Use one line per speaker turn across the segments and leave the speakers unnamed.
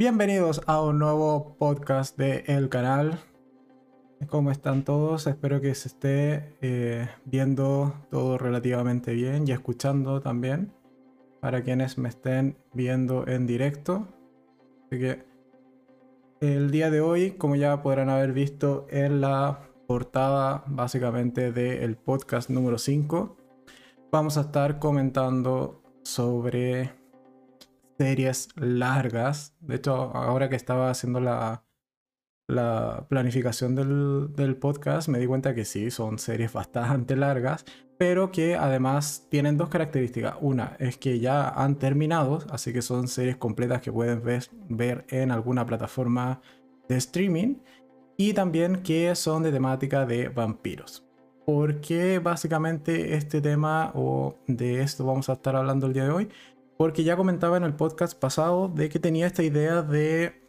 Bienvenidos a un nuevo podcast de el canal. ¿Cómo están todos? Espero que se esté eh, viendo todo relativamente bien y escuchando también. Para quienes me estén viendo en directo. Así que el día de hoy, como ya podrán haber visto en la portada básicamente del podcast número 5, vamos a estar comentando sobre series largas. De hecho, ahora que estaba haciendo la, la planificación del, del, podcast, me di cuenta que sí, son series bastante largas, pero que además tienen dos características. Una es que ya han terminado, así que son series completas que pueden ver, ver en alguna plataforma de streaming, y también que son de temática de vampiros. ¿Por qué básicamente este tema o de esto vamos a estar hablando el día de hoy? Porque ya comentaba en el podcast pasado de que tenía esta idea de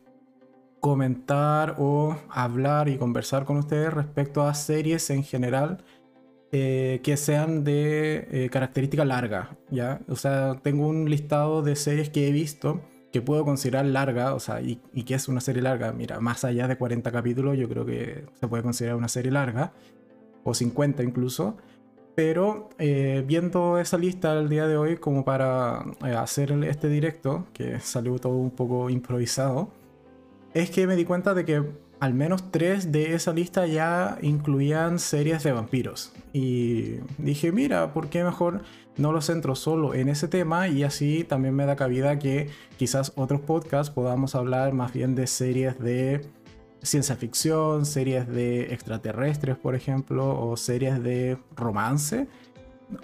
comentar o hablar y conversar con ustedes respecto a series en general eh, que sean de eh, característica larga, ¿ya? O sea, tengo un listado de series que he visto que puedo considerar larga, o sea, y, y, que es una serie larga. Mira, más allá de 40 capítulos, yo creo que se puede considerar una serie larga, o 50 incluso. Pero eh, viendo esa lista el día de hoy, como para eh, hacer este directo, que salió todo un poco improvisado, es que me di cuenta de que al menos tres de esa lista ya incluían series de vampiros. Y dije, mira, ¿por qué mejor no lo centro solo en ese tema? Y así también me da cabida que quizás otros podcasts podamos hablar más bien de series de ciencia ficción, series de extraterrestres, por ejemplo, o series de romance.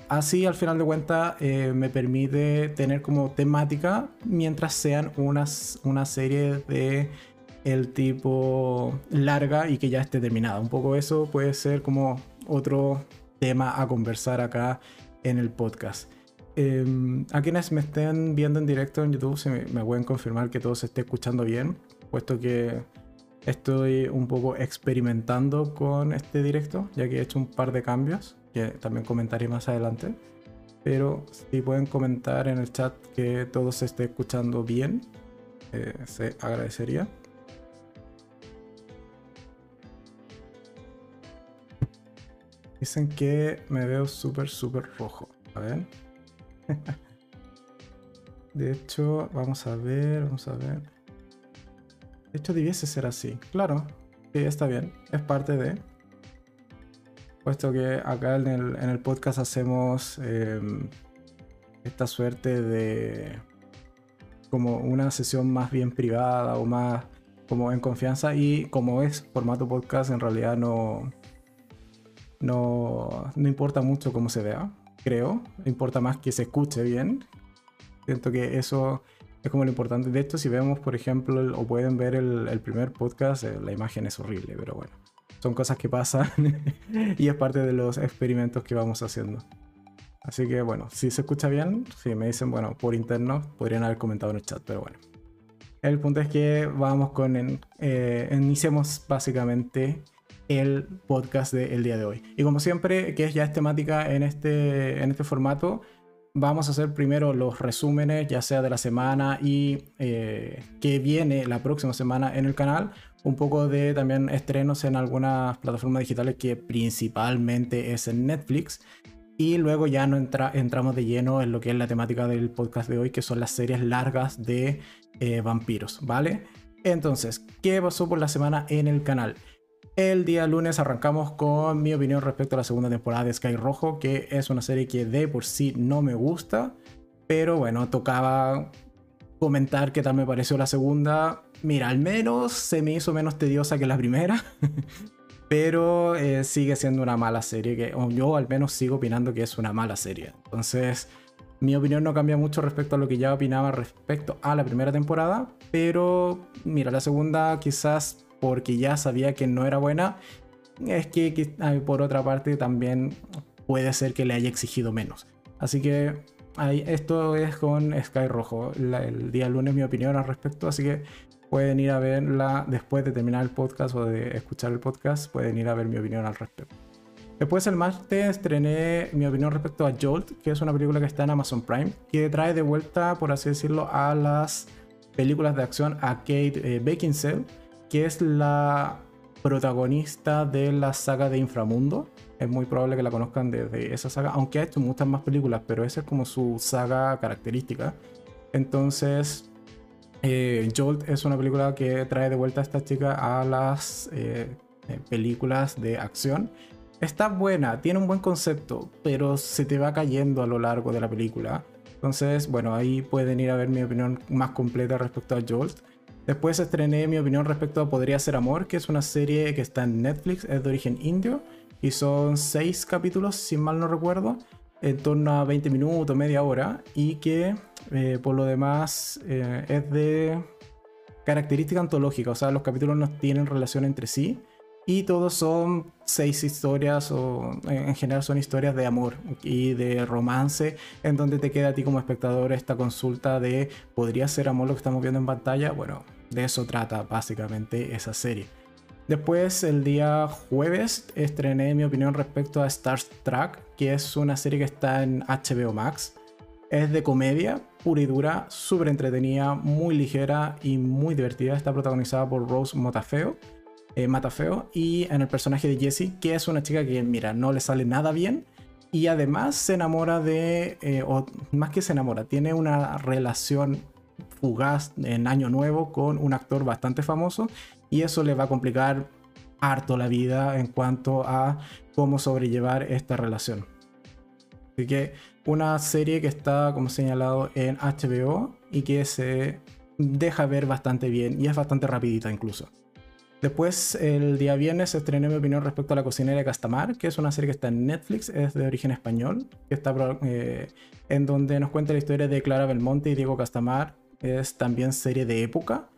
Así, al final de cuentas, eh, me permite tener como temática mientras sean unas, una serie de el tipo larga y que ya esté terminada. Un poco eso puede ser como otro tema a conversar acá en el podcast. Eh, a quienes me estén viendo en directo en YouTube, se me, me pueden confirmar que todo se esté escuchando bien, puesto que Estoy un poco experimentando con este directo, ya que he hecho un par de cambios, que también comentaré más adelante. Pero si pueden comentar en el chat que todo se esté escuchando bien, eh, se agradecería. Dicen que me veo súper, súper rojo. A ver. De hecho, vamos a ver, vamos a ver. De hecho, debiese ser así. Claro, sí, está bien. Es parte de. Puesto que acá en el, podcast hacemos em, esta suerte de. como una sesión más bien privada o más como en confianza. Y como es formato podcast, en realidad no. No, no importa mucho cómo se vea, creo. Importa más que se escuche bien. Siento que eso es como lo importante. De esto, si vemos, por ejemplo, o pueden ver el, primer podcast, eh, la imagen es horrible, pero bueno, son cosas que pasan y es parte de los experimentos que vamos haciendo. Así que bueno, si se escucha bien, si me dicen, bueno, por interno, podrían haber comentado en el chat, pero bueno. El punto es que vamos con, eh, iniciemos básicamente el podcast del día de hoy. Y como siempre, que es ya es temática en este, en este formato, vamos a hacer primero los resúmenes, ya sea de la semana y eh, que viene la próxima semana en el canal. Un poco de también estrenos en algunas plataformas digitales que principalmente es en Netflix. Y luego ya no entramos de lleno en lo que es la temática del podcast de hoy, que son las series largas de eh, vampiros, ¿vale? Entonces, ¿qué pasó por la semana en el canal? El día lunes arrancamos con mi opinión respecto a la segunda temporada de Sky Rojo, que es una serie que de por sí no me gusta, pero bueno, tocaba comentar qué tal me pareció la segunda. Mira, al menos se me hizo menos tediosa que la primera, pero eh, sigue siendo una mala serie, que yo al menos sigo opinando que es una mala serie. Entonces, mi opinión no cambia mucho respecto a lo que ya opinaba respecto a la primera temporada, pero mira, la segunda quizás porque ya sabía que no era buena, es que, por otra parte también puede ser que le haya exigido menos. Así que ahí, esto es con Sky Rojo. el día lunes mi opinión al respecto, así que pueden ir a verla después de terminar el podcast o de escuchar el podcast, pueden ir a ver mi opinión al respecto. Después el martes estrené mi opinión respecto a Jolt, que es una película que está en Amazon Prime, que trae de vuelta, por así decirlo, a las películas de acción a Kate eh, Beckinsale, que es la protagonista de la saga de Inframundo. Es muy probable que la conozcan desde esa saga, aunque ha hecho muchas más películas, pero esa es como su saga característica. Entonces, eh, Jolt es una película que trae de vuelta a esta chica a las eh, eh, películas de acción. Está buena, tiene un buen concepto, pero se te va cayendo a lo largo de la película. Entonces, bueno, ahí pueden ir a ver mi opinión más completa respecto a Jolt. Después estrené mi opinión respecto a Podría ser Amor, que es una serie que está en Netflix, es de origen indio, y son seis capítulos, si mal no recuerdo, en torno a 20 minutos, media hora, y que eh, por lo demás eh, es de característica antológica, o sea, los capítulos no tienen relación entre sí y todos son seis historias o en general son historias de amor y de romance en donde te queda a ti como espectador esta consulta de ¿podría ser amor lo que estamos viendo en pantalla? Bueno, de eso trata básicamente esa serie. Después, el día jueves, estrené mi opinión respecto a Star Trek, que es una serie que está en HBO Max. Es de comedia, pura y dura, súper entretenida, muy ligera y muy divertida. Está protagonizada por Rose Motafeo, eh, Matafeo y en el personaje de Jessie, que es una chica que, mira, no le sale nada bien. Y además se enamora de, eh, o más que se enamora, tiene una relación fugaz en Año Nuevo con un actor bastante famoso y eso le va a complicar harto la vida en cuanto a cómo sobrellevar esta relación. Así que una serie que está, como señalado, en HBO y que se deja ver bastante bien y es bastante rapidita incluso. Después, el día viernes, estrené mi opinión respecto a La cocinera de Castamar, que es una serie que está en Netflix, es de origen español, está eh, en donde nos cuenta la historia de Clara Belmonte y Diego Castamar. Es también serie de época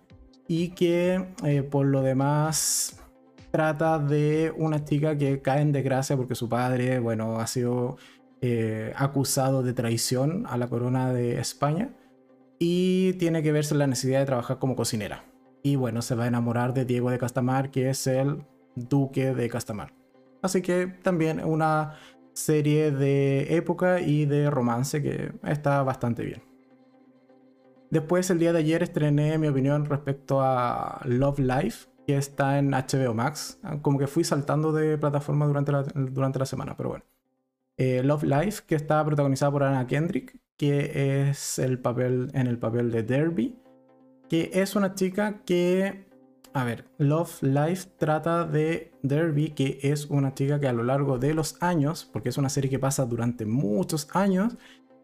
y que eh, por lo demás trata de una chica que cae en desgracia porque su padre, bueno, ha sido eh, acusado de traición a la corona de España y tiene que verse la necesidad de trabajar como cocinera. Y bueno, se va a enamorar de Diego de Castamar, que es el duque de Castamar. Así que también una serie de época y de romance que está bastante bien. Después, el día de ayer, estrené mi opinión respecto a Love Life, que está en HBO Max. Como que fui saltando de plataforma durante la, durante la semana, pero bueno. Eh, Love Life, que está protagonizada por Anna Kendrick, que es el papel, en el papel de Derby, que es una chica que, a ver, Love Life trata de Derby, que es una chica que a lo largo de los años, porque es una serie que pasa durante muchos años,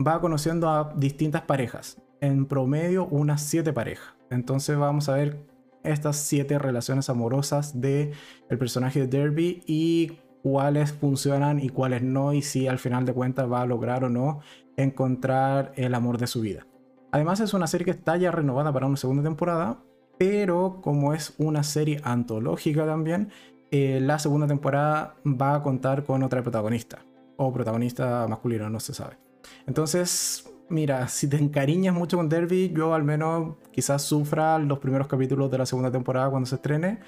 va conociendo a distintas parejas, en promedio unas siete parejas. Entonces vamos a ver estas siete relaciones amorosas de el personaje de Derby y cuáles funcionan y cuáles no y si al final de cuentas va a lograr o no encontrar el amor de su vida. Además es una serie que está ya renovada para una segunda temporada, pero como es una serie antológica también, eh, la segunda temporada va a contar con otra protagonista o protagonista masculino, no se sabe. Entonces, mira, si te encariñas mucho con Derby, yo al menos quizás sufra los primeros capítulos de la segunda temporada cuando se estrene,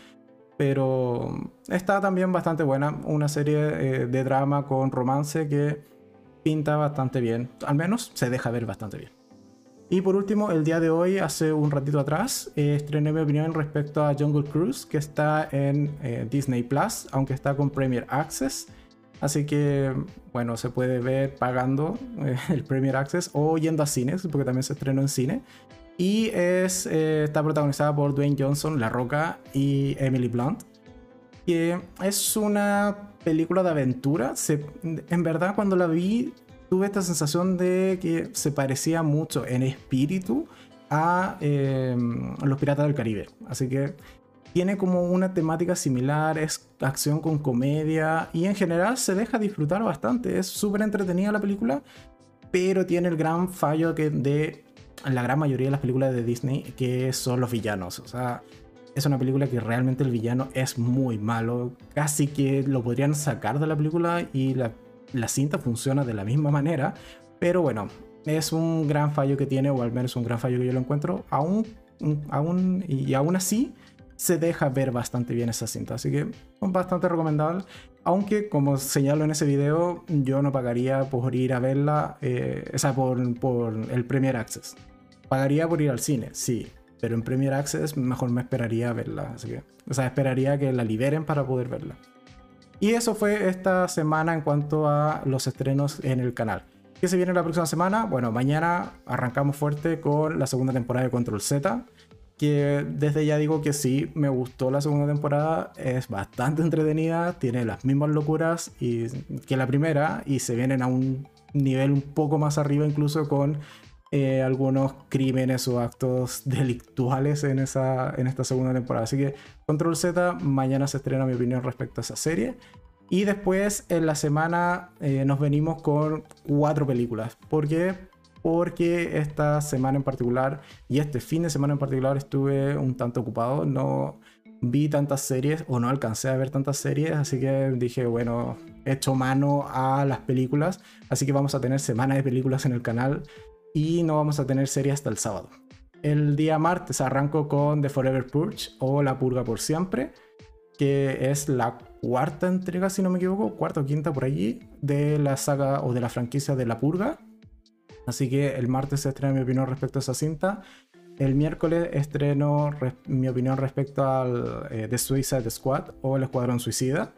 pero está también bastante buena. Una serie eh, de drama con romance que pinta bastante bien. Al menos se deja ver bastante bien. Y por último, el día de hoy, hace un ratito atrás, eh, estrené mi opinión respecto a Jungle Cruise, que está en eh, Disney Plus, aunque está con Premier Access. Así que, bueno, se puede ver pagando el Premier Access o yendo a cines, porque también se estrenó en cine. Y es, eh, está protagonizada por Dwayne Johnson, La Roca y Emily Blunt. Que es una película de aventura. en verdad, cuando la vi, tuve esta sensación de que se parecía mucho en espíritu a em, Los Piratas del Caribe. Así que tiene como una temática similar, es acción con comedia y en general se deja disfrutar bastante. Es súper entretenida la película, pero tiene el gran fallo que de la gran mayoría de las películas de Disney que son los villanos. O sea, es una película que realmente el villano es muy malo. Casi que lo podrían sacar de la película y la, cinta funciona de la misma manera. Pero bueno, es un gran fallo que tiene, o al menos un gran fallo que yo lo encuentro. Aún, aún, y aún así se deja ver bastante bien esa cinta. Así que bastante recomendable. Aunque, como señalo en ese video, yo no pagaría por ir a verla, eh, o sea, por, por el Premier Access. Pagaría por ir al cine, sí, pero en Premier Access mejor me esperaría verla. Así que, o sea, esperaría que la liberen para poder verla. Y eso fue esta semana en cuanto a los estrenos en el canal. ¿Qué se viene la próxima semana? Bueno, mañana arrancamos fuerte con la segunda temporada de Control Z. Que desde ya digo que sí, me gustó la segunda temporada. Es bastante entretenida, tiene las mismas locuras y, que la primera y se vienen a un nivel un poco más arriba incluso con eh, algunos crímenes o actos delictuales en, esa, en esta segunda temporada. Así que Control Z, mañana se estrena mi opinión respecto a esa serie. Y después en la semana eh, nos venimos con cuatro películas. ¿Por qué? Porque esta semana en particular y este fin de semana en particular estuve un tanto ocupado. No vi tantas series o no alcancé a ver tantas series. Así que dije, bueno, he hecho mano a las películas. Así que vamos a tener semana de películas en el canal y no vamos a tener serie hasta el sábado. El día martes arranco con The Forever Purge o La Purga por Siempre, que es la cuarta entrega, si no me equivoco, cuarta o quinta por allí, de la saga o de la franquicia de La Purga. Así que el martes se estrena mi opinión respecto a esa cinta. El miércoles estreno mi opinión respecto al eh, The Suicide Squad o El Escuadrón Suicida,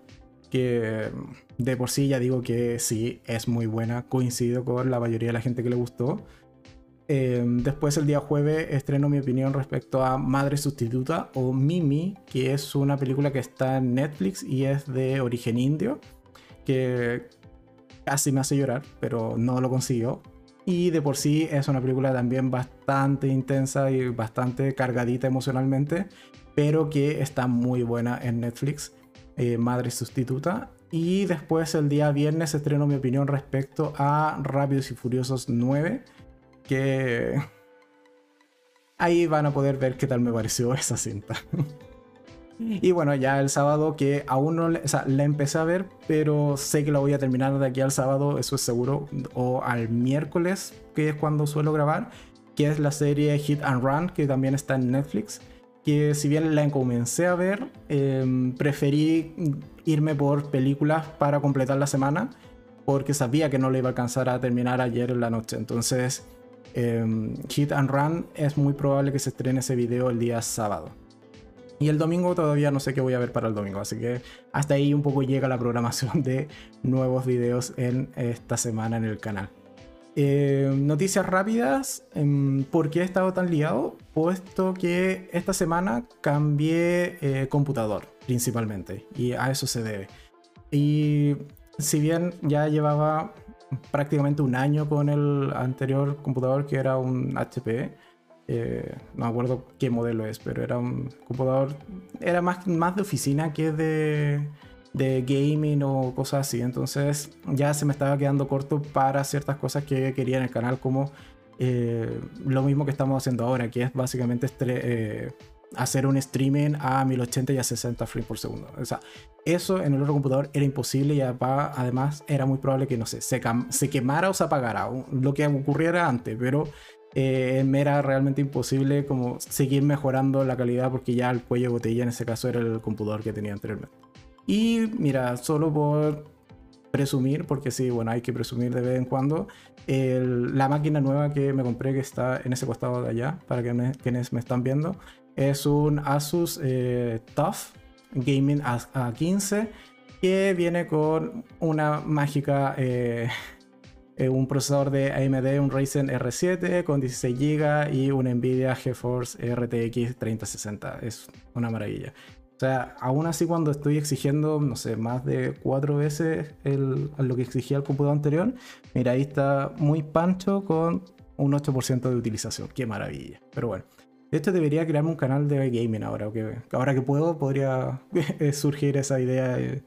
que de por sí ya digo que sí, es muy buena, coincido con la mayoría de la gente que le gustó. Em, después el día jueves estreno mi opinión respecto a Madre Sustituta o Mimi, que es una película que está en Netflix y es de origen indio, que casi me hace llorar, pero no lo consiguió. Y de por sí es una película también bastante intensa y bastante cargadita emocionalmente, pero que está muy buena en Netflix, eh, Madre Sustituta. Y después el día viernes estreno mi opinión respecto a Rápidos y Furiosos 9 que ahí van a poder ver qué tal me pareció esa cinta. Y bueno, ya el sábado que aún no o sea, la empecé a ver, pero sé que la voy a terminar de aquí al sábado, eso es seguro, o al miércoles, que es cuando suelo grabar, que es la serie Hit and Run, que también está en Netflix. Que si bien la comencé a ver, em, preferí irme por películas para completar la semana, porque sabía que no le iba a alcanzar a terminar ayer en la noche. Entonces Em, Hit and Run es muy probable que se estrene ese video el día sábado. Y el domingo todavía no sé qué voy a ver para el domingo, así que hasta ahí un poco llega la programación de nuevos videos en esta semana en el canal. Em, noticias rápidas, em, ¿por qué he estado tan liado? Puesto que esta semana cambié eh, computador principalmente y a eso se debe. Y si bien ya llevaba prácticamente un año con el anterior computador que era un HP. Eh, no me acuerdo qué modelo es, pero era un computador, era más, más de oficina que de, de gaming o cosas así. Entonces ya se me estaba quedando corto para ciertas cosas que quería en el canal, como eh, lo mismo que estamos haciendo ahora, que es básicamente eh, hacer un streaming a 1080 y a 60 frames por segundo. O sea, eso en el otro computador era imposible y además era muy probable que, no sé, se, se quemara o se apagara, lo que ocurriera antes, pero eh, me era realmente imposible como seguir mejorando la calidad porque ya el cuello de botella en ese caso era el computador que tenía anteriormente. Y mira, solo por presumir, porque sí, bueno, hay que presumir de vez en cuando, la máquina nueva que me compré que está en ese costado de allá, para quienes me están viendo, es un Asus eh, TUF Gaming A15 que viene con una mágica, eh, eh, un procesador de AMD, un Ryzen R7 con 16 GB y un Nvidia GeForce RTX 3060. Es una maravilla. O sea, aún así cuando estoy exigiendo, no sé, más de cuatro veces lo que exigía el computador anterior, mira, ahí está muy pancho con un 8% de utilización. Qué maravilla. Pero bueno. De hecho, debería crearme un canal de gaming ahora. Que, ahora que puedo, podría surgir esa idea de,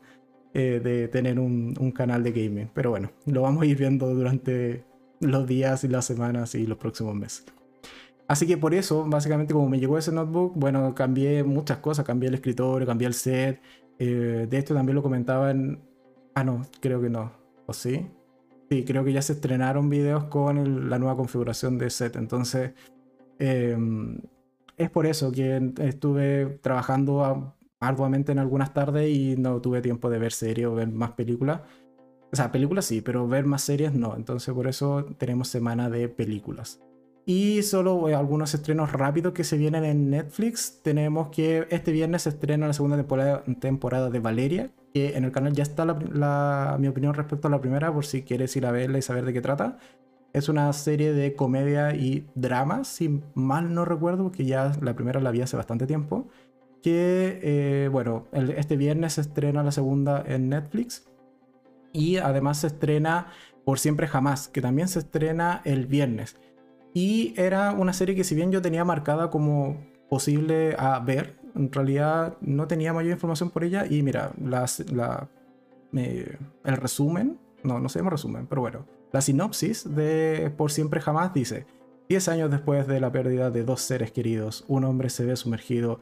eh, de tener un, un, canal de gaming. Pero bueno, lo vamos a ir viendo durante los días y las semanas y los próximos meses. Así que por eso, básicamente, como me llegó ese notebook, bueno, cambié muchas cosas. Cambié el escritorio, cambié el set. Eh, de esto también lo comentaba en. Ah, no, creo que no. ¿O sí? Sí, creo que ya se estrenaron videos con la nueva configuración de set. Entonces. Em, es por eso que estuve trabajando arduamente en algunas tardes y no tuve tiempo de ver series o ver más películas. O sea, películas sí, pero ver más series no. Entonces por eso tenemos semana de películas. Y solo eh, algunos estrenos rápidos que se vienen en Netflix. Tenemos que este viernes se estrena la segunda temporada, temporada de Valeria, que en el canal ya está la, mi opinión respecto a la primera, por si quieres ir a verla y saber de qué trata. Es una serie de comedia y drama, si mal no recuerdo, porque ya la primera la vi hace bastante tiempo. Que, eh, bueno, este viernes se estrena la segunda en Netflix. Y además se estrena Por Siempre Jamás, que también se estrena el viernes. Y era una serie que si bien yo tenía marcada como posible a ver, en realidad no tenía mayor información por ella. Y mira, las, la, el resumen, no, no se llama resumen, pero bueno, la sinopsis de Por Siempre Jamás dice, 10 años después de la pérdida de dos seres queridos, un hombre se ve sumergido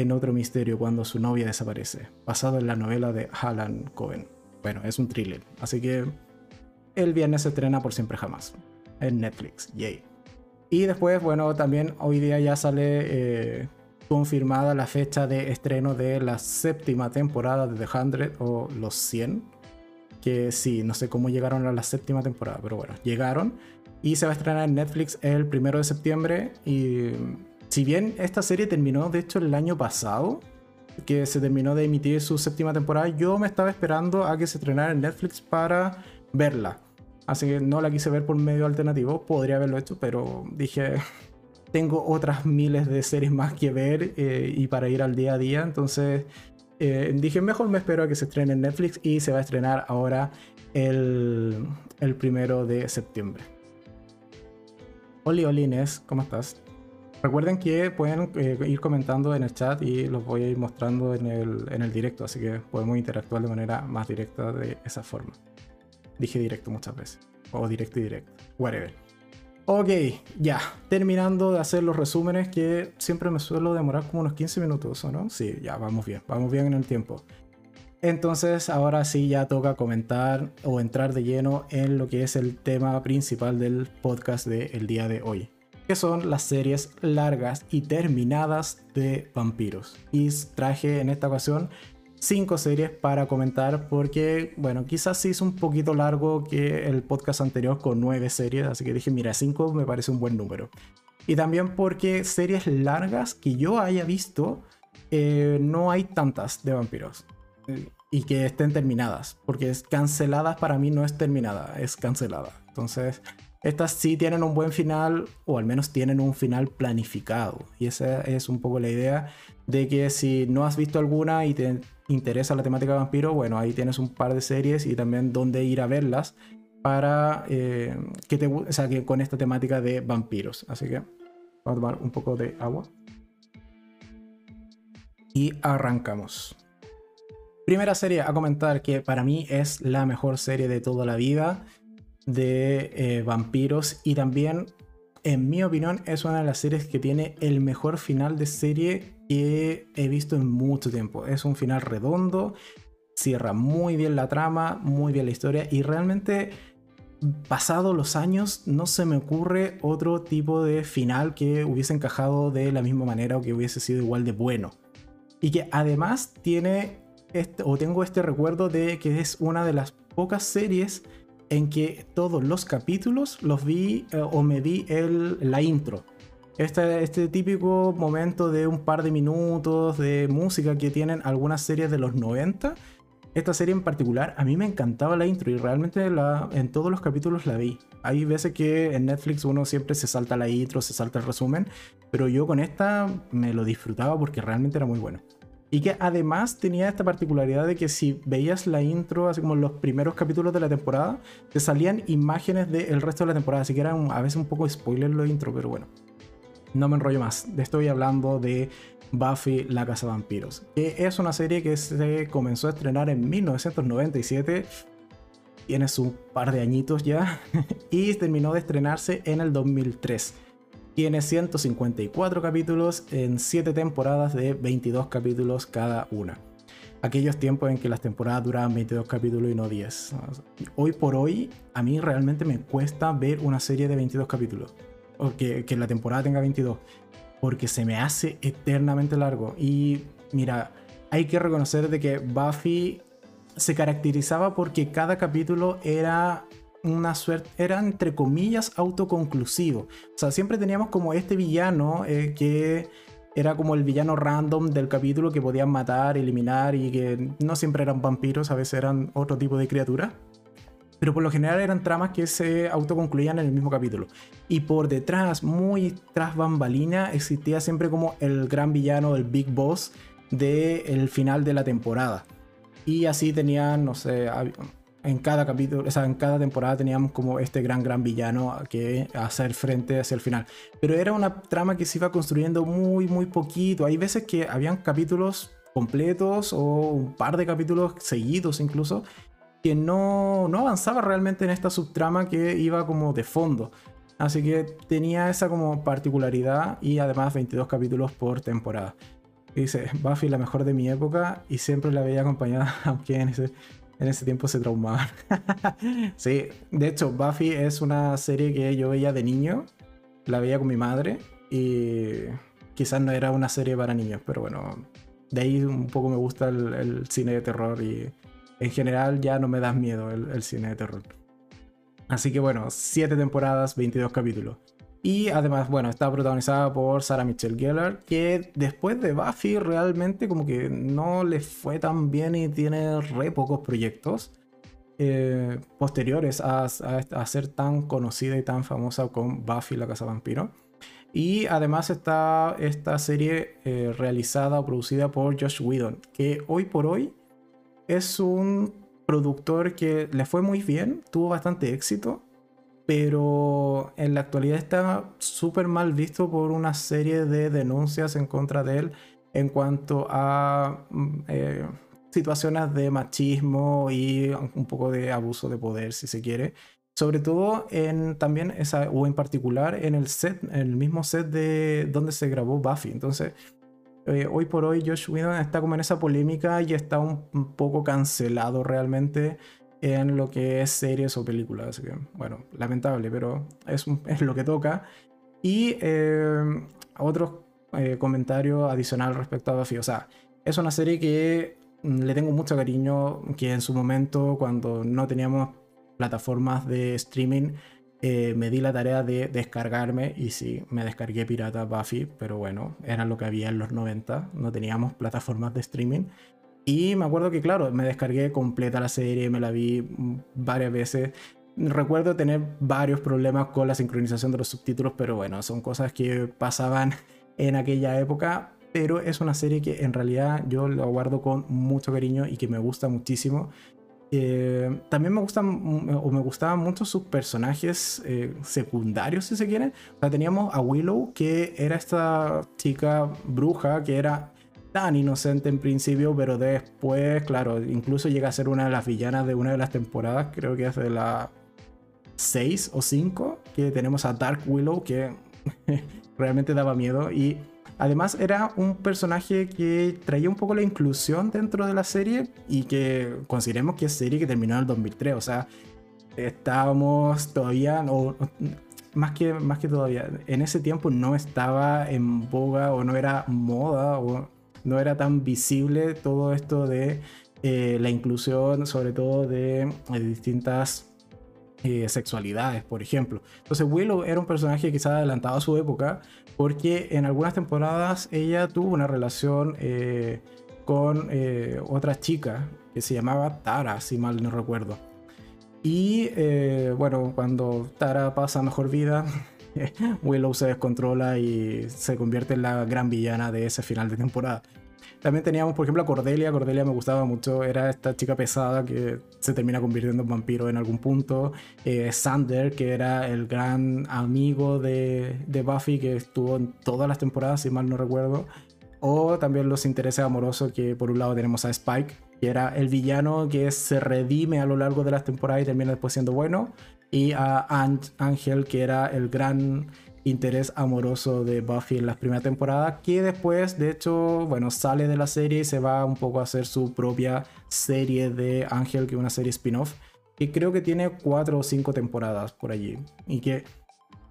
en otro misterio cuando su novia desaparece, basado en la novela de Alan Cohen. Bueno, es un thriller, así que el viernes se estrena Por Siempre Jamás en Netflix, yay. Y después, bueno, también hoy día ya sale eh, confirmada la fecha de estreno de la séptima temporada de The Hundred o Los 100. Que sí, no sé cómo llegaron a la séptima temporada, pero bueno, llegaron. Y se va a estrenar en Netflix el primero de septiembre. Y si bien esta serie terminó, de hecho, el año pasado, que se terminó de emitir su séptima temporada, yo me estaba esperando a que se estrenara en Netflix para verla. Así que no la quise ver por medio alternativo. Podría haberlo hecho, pero dije, tengo otras miles de series más que ver eh, y para ir al día a día. Entonces eh, dije, mejor me espero a que se estrene en Netflix y se va a estrenar ahora el, el primero de septiembre. Oli, Oli Inés, ¿cómo estás? Recuerden que pueden eh, ir comentando en el chat y los voy a ir mostrando en el, en el directo, así que podemos interactuar de manera más directa de esa forma. Dije directo muchas veces. O directo y directo. Whatever. Ok, ya. Terminando de hacer los resúmenes que siempre me suelo demorar como unos 15 minutos, ¿o no? Sí, ya, vamos bien. Vamos bien en el tiempo. Entonces, ahora sí ya toca comentar o entrar de lleno en lo que es el tema principal del podcast del día de hoy, que son las series largas y terminadas de vampiros. Y traje en esta ocasión cinco series para comentar porque, bueno, quizás sí es un poquito largo que el podcast anterior con nueve series, así que dije, mira, cinco me parece un buen número. Y también porque series largas que yo haya visto, eh, no hay tantas de vampiros. Y que estén terminadas, porque es canceladas para mí no es terminada, es cancelada. Entonces, estas sí tienen un buen final, o al menos tienen un final planificado. Y esa es un poco la idea de que si no has visto alguna y te interesa la temática de vampiro, bueno, ahí tienes un par de series y también dónde ir a verlas para eh, que te o sea, que con esta temática de vampiros. Así que vamos a tomar un poco de agua. Y arrancamos. Primera serie a comentar que para mí es la mejor serie de toda la vida de eh, vampiros y también, en mi opinión, es una de las series que tiene el mejor final de serie que he visto en mucho tiempo. Es un final redondo, cierra muy bien la trama, muy bien la historia y realmente pasado los años no se me ocurre otro tipo de final que hubiese encajado de la misma manera o que hubiese sido igual de bueno. Y que además tiene este, o tengo este recuerdo de que es una de las pocas series en que todos los capítulos los vi eh, o me vi el, la intro. Este, este típico momento de un par de minutos de música que tienen algunas series de los 90. Esta serie en particular, a mí me encantaba la intro y realmente la, en todos los capítulos la vi. Hay veces que en Netflix uno siempre se salta la intro, se salta el resumen, pero yo con esta me lo disfrutaba porque realmente era muy bueno. Y que además tenía esta particularidad de que si veías la intro, así como los primeros capítulos de la temporada, te salían imágenes del resto de la temporada. Así que era a veces un poco spoiler lo intro, pero bueno. No me enrollo más. Estoy hablando de Buffy la Casa de Vampiros. Que es una serie que se comenzó a estrenar en 1997. Tiene su par de añitos ya. y terminó de estrenarse en el 2003 tiene 154 capítulos en 7 temporadas de 22 capítulos cada una. Aquellos tiempos en que las temporadas duraban 22 capítulos y no 10. Hoy por hoy, a mí realmente me cuesta ver una serie de 22 capítulos. O que, que la temporada tenga 22. Porque se me hace eternamente largo. Y mira, hay que reconocer de que Buffy se caracterizaba porque cada capítulo era una suerte, era entre comillas autoconclusivo. O sea, siempre teníamos como este villano eh, que era como el villano random del capítulo que podían matar, eliminar y que no siempre eran vampiros, a veces eran otro tipo de criatura. Pero por lo general eran tramas que se autoconcluían en el mismo capítulo. Y por detrás, muy tras bambalina, existía siempre como el gran villano, el Big Boss del final de la temporada. Y así tenían, no sé, en cada capítulo, o sea, en cada temporada teníamos como este gran, gran villano que hacer frente hacia el final. Pero era una trama que se iba construyendo muy, muy poquito. Hay veces que habían capítulos completos o un par de capítulos seguidos incluso que no, no avanzaba realmente en esta subtrama que iba como de fondo. Así que tenía esa como particularidad y además 22 capítulos por temporada. dice, Buffy la mejor de mi época y siempre la veía acompañada, aunque en ese, en ese tiempo se traumaban. sí, de hecho, Buffy es una serie que yo veía de niño, la veía con mi madre y quizás no era una serie para niños, pero bueno, de ahí un poco me gusta el, cine de terror y en general ya no me da miedo el, el cine de terror. Así que bueno, 7 temporadas, 22 capítulos. Y además, bueno, está protagonizada por Sarah Michelle Gellar, que después de Buffy realmente como que no le fue tan bien y tiene re pocos proyectos eh, posteriores a, ser tan conocida y tan famosa con Buffy la Casa Vampiro. Y además está esta serie eh, realizada o producida por Josh Whedon, que hoy por hoy es un productor que le fue muy bien, tuvo bastante éxito pero en la actualidad está súper mal visto por una serie de denuncias en contra de él en cuanto a mm, eh, situaciones de machismo y un poco de abuso de poder, si se quiere. Sobre todo en también esa, o en particular en el set, en el mismo set de donde se grabó Buffy. Entonces, eh, hoy por hoy Josh Whedon está como en esa polémica y está un poco cancelado realmente en lo que es series o películas. Bueno, lamentable, pero es, lo que toca. Y eh, otro eh, comentario adicional respecto a Buffy. O sea, es una serie que mm, le tengo mucho cariño, que en su momento, cuando no teníamos plataformas de streaming, eh, me di la tarea de descargarme y sí, me descargué Pirata Buffy, pero bueno, era lo que había en los 90, no teníamos plataformas de streaming y me acuerdo que, claro, me descargué completa la serie, me la vi varias veces. Recuerdo tener varios problemas con la sincronización de los subtítulos, pero bueno, son cosas que pasaban en aquella época. Pero es una serie que en realidad yo la guardo con mucho cariño y que me gusta muchísimo. Eh, también me gustan o me gustaban mucho sus personajes eh, secundarios, si se quiere. O sea, teníamos a Willow, que era esta chica bruja que era tan inocente en principio, pero después, claro, incluso llega a ser una de las villanas de una de las temporadas, creo que es de la 6 o 5, que tenemos a Dark Willow, que realmente daba miedo. Y además era un personaje que traía un poco la inclusión dentro de la serie y que consideremos que es serie que terminó en el 2003, o sea, estábamos todavía, o, más que, más que todavía, en ese tiempo no estaba en boga o no era moda o no era tan visible todo esto de eh, la inclusión, sobre todo de, distintas eh, sexualidades, por ejemplo. Entonces Willow era un personaje quizás adelantado a su época, porque en algunas temporadas ella tuvo una relación eh, con otra chica que se llamaba Tara, si mal no recuerdo. Y bueno, cuando Tara pasa mejor vida, Willow se descontrola y se convierte en la gran villana de ese final de temporada. También teníamos, por ejemplo, a Cordelia. Cordelia me gustaba mucho. Era esta chica pesada que se termina convirtiendo en vampiro en algún punto. Eh, Sander, que era el gran amigo de, de, Buffy, que estuvo en todas las temporadas, si mal no recuerdo. O también los intereses amorosos, que por un lado tenemos a Spike, que era el villano que se redime a lo largo de las temporadas y termina después siendo bueno. Y a Ángel, que era el gran interés amoroso de Buffy en las primeras temporadas, que después, de hecho, bueno, sale de la serie y se va un poco a hacer su propia serie de Ángel, que es una serie spin-off, que creo que tiene cuatro o cinco temporadas por allí, y que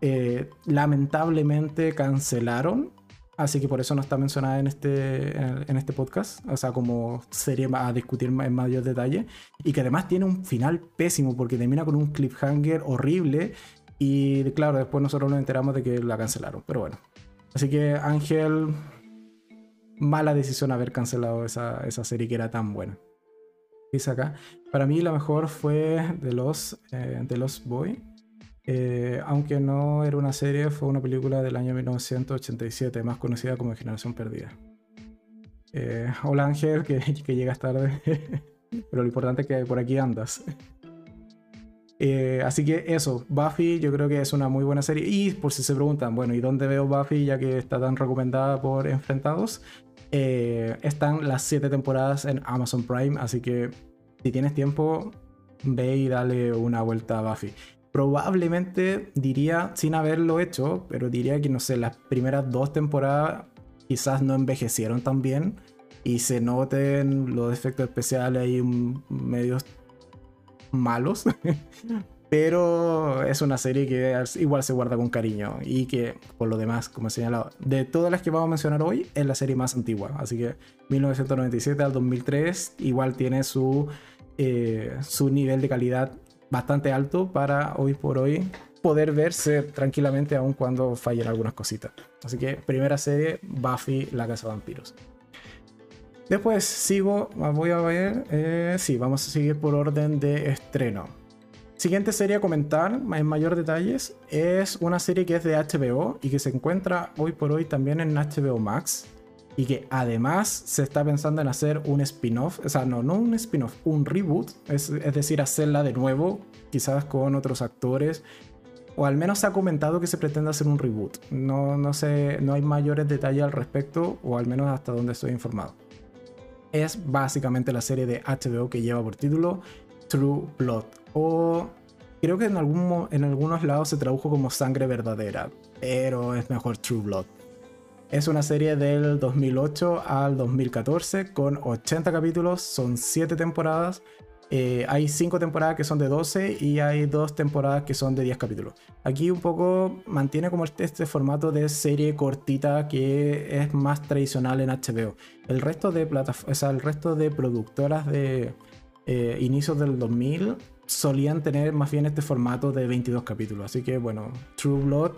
eh, lamentablemente cancelaron así que por eso no está mencionada en este, en este podcast, o sea, como serie a discutir en mayor detalle, y que además tiene un final pésimo porque termina con un cliffhanger horrible y claro, después nosotros nos enteramos de que la cancelaron, pero bueno. Así que Ángel, mala decisión haber cancelado esa, esa serie que era tan buena. Dice acá, para mí la mejor fue de los, eh, de los Boy. Eh, aunque no era una serie, fue una película del año 1987, más conocida como Generación Perdida. Eh, hola Ángel, que, que llegas tarde, pero lo importante es que por aquí andas. Así que eso, Buffy yo creo que es una muy buena serie. Y por si se preguntan, bueno, ¿y dónde veo Buffy ya que está tan recomendada por Enfrentados? están las 7 temporadas en Amazon Prime, así que si tienes tiempo, ve y dale una vuelta a Buffy probablemente diría, sin haberlo hecho, pero diría que no sé, las primeras dos temporadas quizás no envejecieron tan bien y se noten los efectos especiales ahí medios malos. pero es una serie que igual se guarda con cariño y que, por lo demás, como he señalado, de todas las que vamos a mencionar hoy, es la serie más antigua. Así que 1997 al 2003 igual tiene su, eh, su nivel de calidad bastante alto para hoy por hoy poder verse tranquilamente aun cuando fallen algunas cositas. Así que primera serie, Buffy, la Casa de Vampiros. Después sigo, voy a ver, eh, sí, vamos a seguir por orden de estreno. Siguiente serie a comentar en mayor detalles es una serie que es de HBO y que se encuentra hoy por hoy también en HBO Max y que además se está pensando en hacer un spin-off, o sea, no, no un spin-off, un reboot, es, decir, hacerla de nuevo, quizás con otros actores, o al menos se ha comentado que se pretende hacer un reboot. No, no sé, no hay mayores detalles al respecto, o al menos hasta donde estoy informado. Es básicamente la serie de HBO que lleva por título True Blood, o creo que en, en algunos lados se tradujo como Sangre Verdadera, pero es mejor True Blood. Es una serie del 2008 al 2014 con 80 capítulos, son 7 temporadas. Eh, hay 5 temporadas que son de 12 y hay 2 temporadas que son de 10 capítulos. Aquí un poco mantiene como este, este, formato de serie cortita que es más tradicional en HBO. El resto de, o el resto de productoras de eh, inicios del 2000 solían tener más bien este formato de 22 capítulos. Así que bueno, True Blood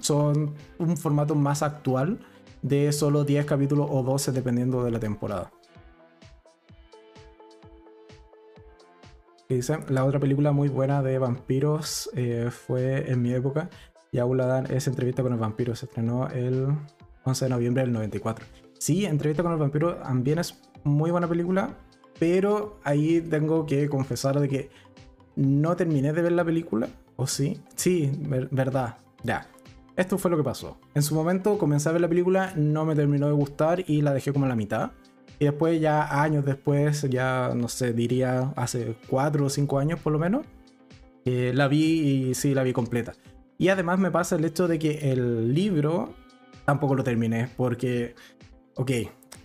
son un formato más actual de solo 10 capítulos o 12 dependiendo de la temporada. Dice, la otra película muy buena de vampiros eh, fue en mi época y aún la dan, es Entrevista con el vampiro, se estrenó el 11 de noviembre del 94. Sí, Entrevista con el vampiro también es muy buena película, pero ahí tengo que confesar de que no terminé de ver la película, ¿o sí? Sí, verdad, ya. Esto fue lo que pasó. En su momento comencé a ver la película, no me terminó de gustar y la dejé como a la mitad. Y después, ya años después, ya no sé, diría hace 4 o 5 años por lo menos, eh, la vi y sí, la vi completa. Y además me pasa el hecho de que el libro tampoco lo terminé, porque, ok,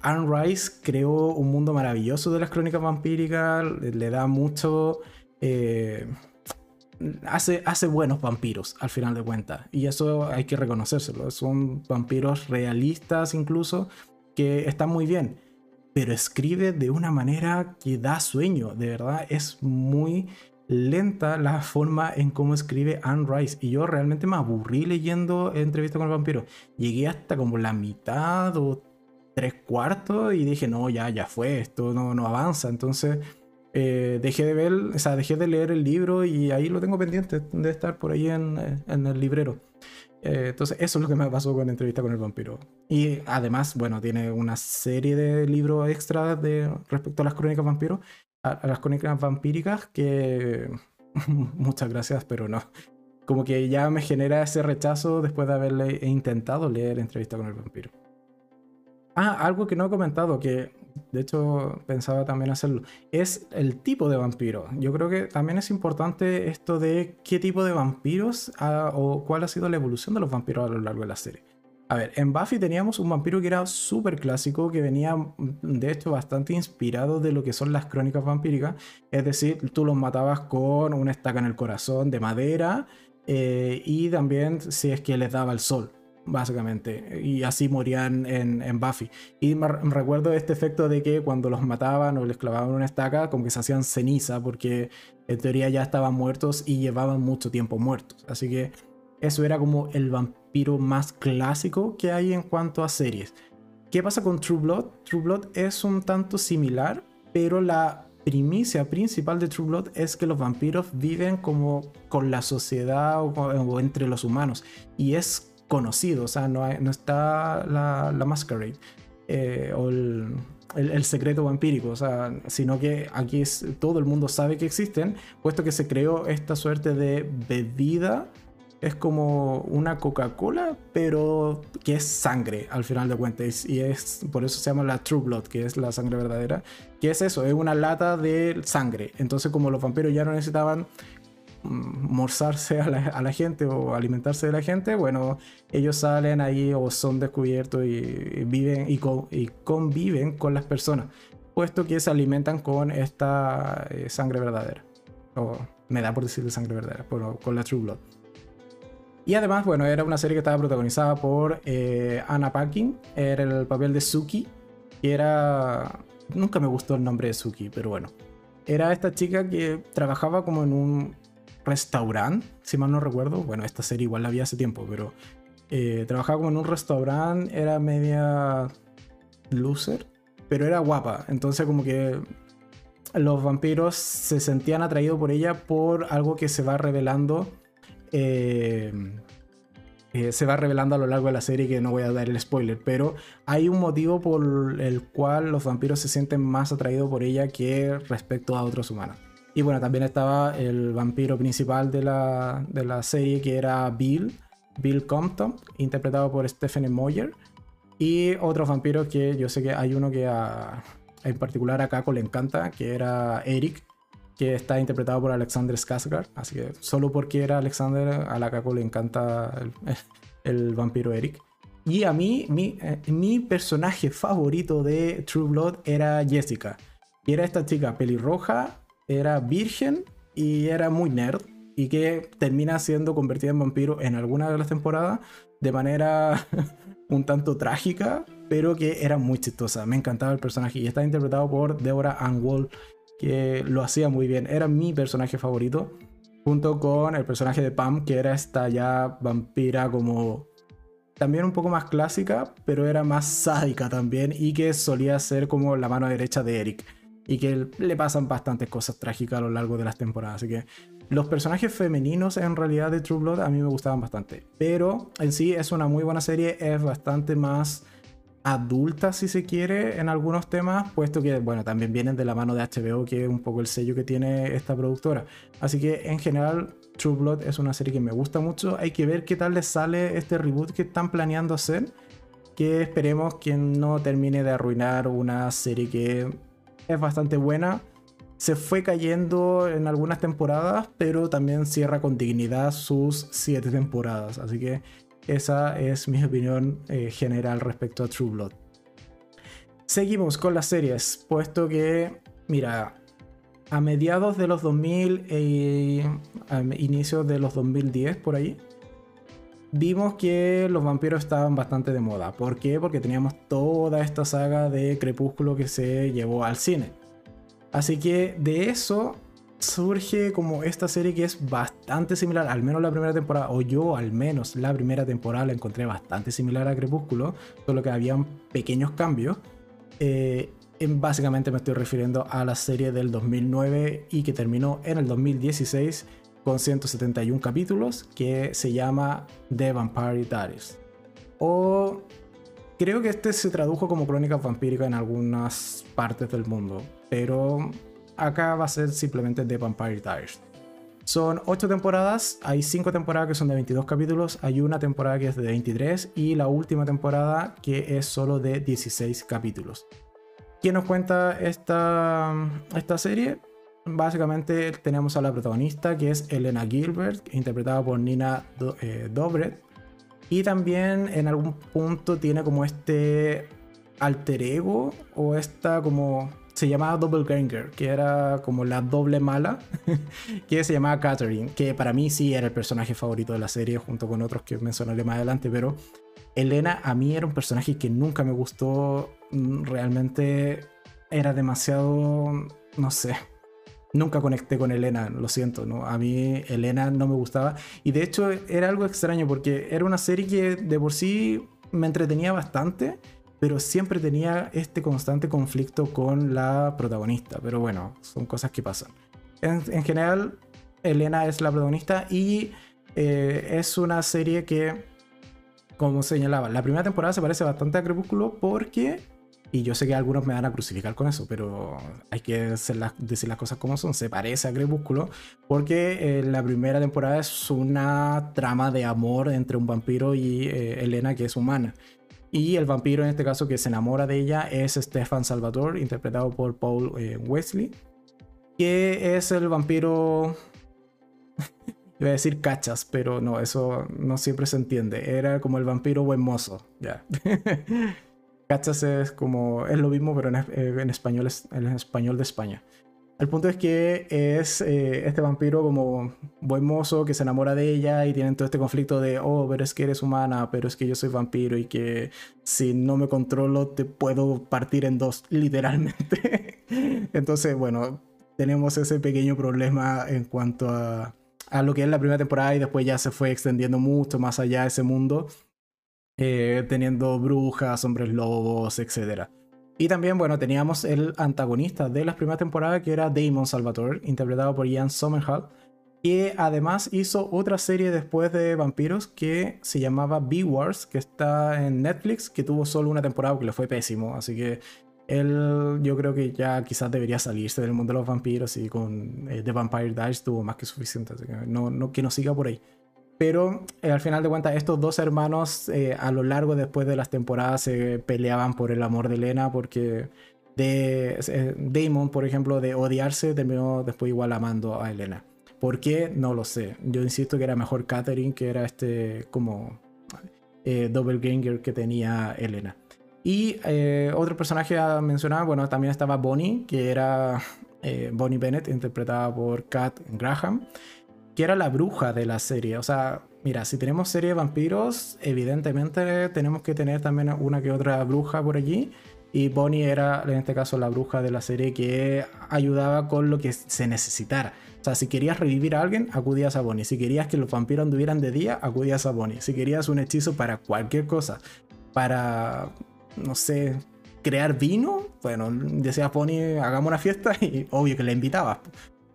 Anne Rice creó un mundo maravilloso de las crónicas vampíricas, le da mucho... Eh, hace, hace buenos vampiros al final de cuentas. Y eso hay que reconocérselo. Son vampiros realistas incluso que están muy bien. Pero escribe de una manera que da sueño. De verdad es muy lenta la forma en cómo escribe Anne Rice. Y yo realmente me aburrí leyendo Entrevista con el vampiro. Llegué hasta como la mitad o tres cuartos y dije, no, ya, ya fue, esto no, no avanza. Entonces eh, dejé de ver, o sea, dejé de leer el libro y ahí lo tengo pendiente de estar por ahí en, eh, el librero. Eh, entonces, eso es lo que me pasó con Entrevista con el Vampiro. Y además, bueno, tiene una serie de libros extra de, respecto a las crónicas vampiros, a, las crónicas vampíricas, que muchas gracias, pero no. Como que ya me genera ese rechazo después de haberle intentado leer Entrevista con el Vampiro. Ah, algo que no he comentado, que de hecho pensaba también hacerlo, es el tipo de vampiro. Yo creo que también es importante esto de qué tipo de vampiros o cuál ha sido la evolución de los vampiros a lo largo de la serie. A ver, en Buffy teníamos un vampiro que era súper clásico, que venía de hecho bastante inspirado de lo que son las crónicas vampíricas. Es decir, tú los matabas con una estaca en el corazón de madera eh, y también si es que les daba el sol. Básicamente. Y así morían en, Buffy. Y me, recuerdo este efecto de que cuando los mataban o les clavaban una estaca, como que se hacían ceniza, porque en teoría ya estaban muertos y llevaban mucho tiempo muertos. Así que eso era como el vampiro más clásico que hay en cuanto a series. ¿Qué pasa con True Blood? True Blood es un tanto similar, pero la primicia principal de True Blood es que los vampiros viven como con la sociedad o, entre los humanos. Y es conocido, o sea, no, está la, la masquerade eh, o el, el, secreto vampírico, o sea, sino que aquí es, todo el mundo sabe que existen, puesto que se creó esta suerte de bebida es como una Coca-Cola, pero que es sangre al final de cuentas. Y es por eso se llama la True Blood, que es la sangre verdadera. Que es eso, es una lata de sangre. Entonces, como los vampiros ya no necesitaban morzarse a la, gente o alimentarse de la gente, bueno, ellos salen ahí o son descubiertos y, viven y, conviven con las personas, puesto que se alimentan con esta eh, sangre verdadera. O me da por decir de sangre verdadera, pero con la True Blood. Y además, bueno, era una serie que estaba protagonizada por eh, Anna Paquin, era el papel de Suki, que era... Nunca me gustó el nombre de Suki, pero bueno. Era esta chica que trabajaba como en un restaurante, si mal no recuerdo. Bueno, esta serie igual la vi hace tiempo, pero eh, trabajaba como en un restaurante, era media loser, pero era guapa. Entonces como que los vampiros se sentían atraídos por ella por algo que se va revelando eh, eh, se va revelando a lo largo de la serie que no voy a dar el spoiler, pero hay un motivo por el cual los vampiros se sienten más atraídos por ella que respecto a otros humanos. Y bueno, también estaba el vampiro principal de la, de la serie que era Bill, Bill Compton, interpretado por Stephanie Moyer. Y otros vampiros que yo sé que hay uno que en particular a Kako le encanta, que era Eric, que está interpretado por Alexander Skarsgård. Así que solo porque era Alexander, a la Caco le encanta el, vampiro Eric. Y a mí, mi, eh, mi, personaje favorito de True Blood era Jessica. Y era esta chica pelirroja, era virgen y era muy nerd. Y que termina siendo convertida en vampiro en alguna de las temporadas de manera un tanto trágica, pero que era muy chistosa. Me encantaba el personaje y está interpretado por Deborah Ann Wall, que lo hacía muy bien. Era mi personaje favorito, junto con el personaje de Pam, que era esta ya vampira como también un poco más clásica, pero era más sádica también y que solía ser como la mano derecha de Eric. Y que le pasan bastantes cosas trágicas a lo largo de las temporadas. Así que los personajes femeninos en realidad de True Blood a mí me gustaban bastante. Pero en sí es una muy buena serie, es bastante más adulta, si se quiere, en algunos temas, puesto que, bueno, también vienen de la mano de HBO, que es un poco el sello que tiene esta productora. Así que, en general, True Blood es una serie que me gusta mucho. Hay que ver qué tal les sale este reboot que están planeando hacer. Que esperemos que no termine de arruinar una serie que es bastante buena. Se fue cayendo en algunas temporadas, pero también cierra con dignidad sus siete temporadas. Así que esa es mi opinión eh, general respecto a True Blood. Seguimos con las series, puesto que, mira, a mediados de los 2000 y a inicios de los 2010 por ahí, vimos que los vampiros estaban bastante de moda. ¿Por qué? Porque teníamos toda esta saga de Crepúsculo que se llevó al cine. Así que de eso surge como esta serie que es bastante similar, al menos la primera temporada, o yo al menos la primera temporada la encontré bastante similar a Crepúsculo, solo que habían pequeños cambios. Eh, básicamente me estoy refiriendo a la serie del 2009 y que terminó en el 2016 con 171 capítulos, que se llama The Vampire Diaries. O creo que este se tradujo como crónicas vampíricas en algunas partes del mundo, pero acá va a ser simplemente The Vampire Diaries. Son 8 temporadas, hay 5 temporadas que son de 22 capítulos, hay una temporada que es de 23 y la última temporada que es solo de 16 capítulos. ¿Quién nos cuenta esta, esta serie? Básicamente tenemos a la protagonista que es Elena Gilbert, interpretada por Nina eh, Dobret. Y también en algún punto tiene como este alter ego o esta como se llamaba Doppelganger, que era como la doble mala, que se llamaba Catherine, que para mí sí era el personaje favorito de la serie, junto con otros que mencionaré más adelante, pero Elena a mí era un personaje que nunca me gustó, mm, realmente era demasiado, no sé, nunca conecté con Elena, lo siento, ¿no? A mí Elena no me gustaba y de hecho era algo extraño porque era una serie que de por sí me entretenía bastante, pero siempre tenía este constante conflicto con la protagonista, pero bueno, son cosas que pasan. En, general, Elena es la protagonista y eh, es una serie que, como señalaba, la primera temporada se parece bastante a Crepúsculo porque y yo sé que algunos me van a crucificar con eso, pero hay que decir las, cosas como son. Se parece a Crepúsculo porque eh, la primera temporada es una trama de amor entre un vampiro y eh, Elena, que es humana. Y el vampiro en este caso que se enamora de ella es Stefan Salvatore, interpretado por Paul eh, Wesley, que es el vampiro... Iba a decir cachas, pero no, eso no siempre se entiende. Era como el vampiro buen mozo, ya. Cachas es como, es lo mismo, pero en, eh, español, es, en español de España. El punto es que es eh, este vampiro como buen mozo que se enamora de ella y tienen todo este conflicto de, oh, pero es que eres humana, pero es que yo soy vampiro y que si no me controlo te puedo partir en dos, literalmente. Entonces, bueno, tenemos ese pequeño problema en cuanto a, a lo que es la primera temporada y después ya se fue extendiendo mucho más allá de ese mundo. Eh, teniendo brujas, hombres lobos, etc. Y también, bueno, teníamos el antagonista de las primeras temporadas, que era Damon Salvatore, interpretado por Ian Somerhalder, que además hizo otra serie después de vampiros que se llamaba Be-Wars, que está en Netflix, que tuvo solo una temporada que le fue pésimo, así que él yo creo que ya quizás debería salirse del mundo de los vampiros y con eh, The Vampire Diaries tuvo más que suficiente, así no, no, que no siga por ahí. Pero eh, al final de cuentas, estos dos hermanos eh, a lo largo después de las temporadas se peleaban por el amor de Elena porque de, eh, Damon, por ejemplo, de odiarse, terminó después igual amando a Elena. ¿Por qué? No lo sé. Yo insisto que era mejor Catherine, que era este como eh, ganger que tenía Elena. Y otro personaje a mencionar, bueno, también estaba Bonnie, que era Bonnie Bennett, interpretada por Kat Graham era la bruja de la serie. O sea, mira, si tenemos serie de vampiros, evidentemente tenemos que tener también una que otra bruja por allí. Y Bonnie era, en este caso, la bruja de la serie que ayudaba con lo que se necesitara. O sea, si querías revivir a alguien, acudías a Bonnie. Si querías que los vampiros anduvieran de día, acudías a Bonnie. Si querías un hechizo para cualquier cosa, para, no sé, crear vino, bueno, decías Bonnie, hagamos una fiesta y obvio que la invitabas.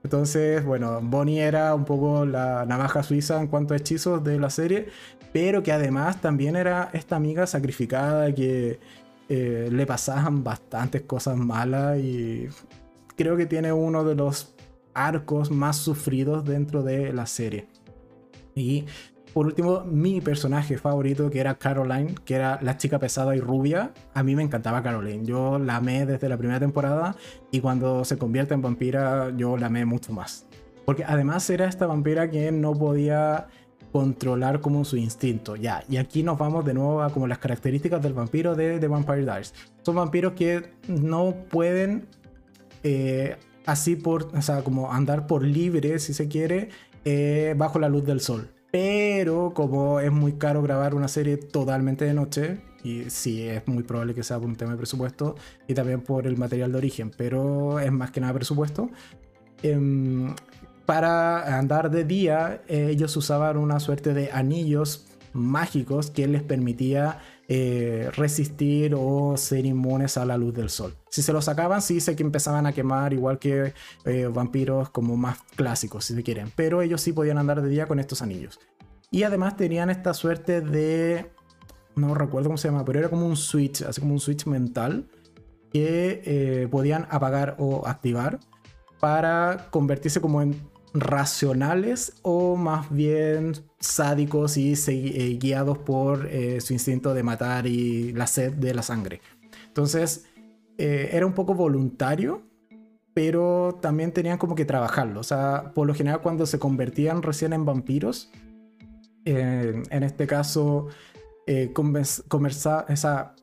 Entonces, bueno, Bonnie era un poco la navaja suiza en cuanto a hechizos de la serie, pero que además también era esta amiga sacrificada que eh, le pasaban bastantes cosas malas y creo que tiene uno de los arcos más sufridos dentro de la serie. Y por último, mi personaje favorito, que era Caroline, que era la chica pesada y rubia. A mí me encantaba Caroline. Yo la amé desde la primera temporada y cuando se convierte en vampira, yo la amé mucho más. Porque además era esta vampira que no podía controlar como su instinto. Ya, y aquí nos vamos de nuevo a como las características del vampiro de The Vampire Diaries. Son vampiros que no pueden eh, así por, o sea, como andar por libre, si se quiere, eh, bajo la luz del sol. Pero como es muy caro grabar una serie totalmente de noche, y sí, es muy probable que sea por un tema de presupuesto y también por el material de origen, pero es más que nada presupuesto. Em, para andar de día, ellos usaban una suerte de anillos mágicos que les permitía eh, resistir o ser inmunes a la luz del sol. Si se los sacaban, sí sé que empezaban a quemar, igual que eh, vampiros como más clásicos, si se quieren. Pero ellos sí podían andar de día con estos anillos. Y además tenían esta suerte de. No recuerdo cómo se llama, pero era como un switch, así como un switch mental que eh, podían apagar o activar para convertirse como en racionales o más bien sádicos y eh, guiados por eh, su instinto de matar y la sed de la sangre. Entonces, eh, era un poco voluntario, pero también tenían como que trabajarlo. O sea, por lo general cuando se convertían recién en vampiros, en este caso, esa,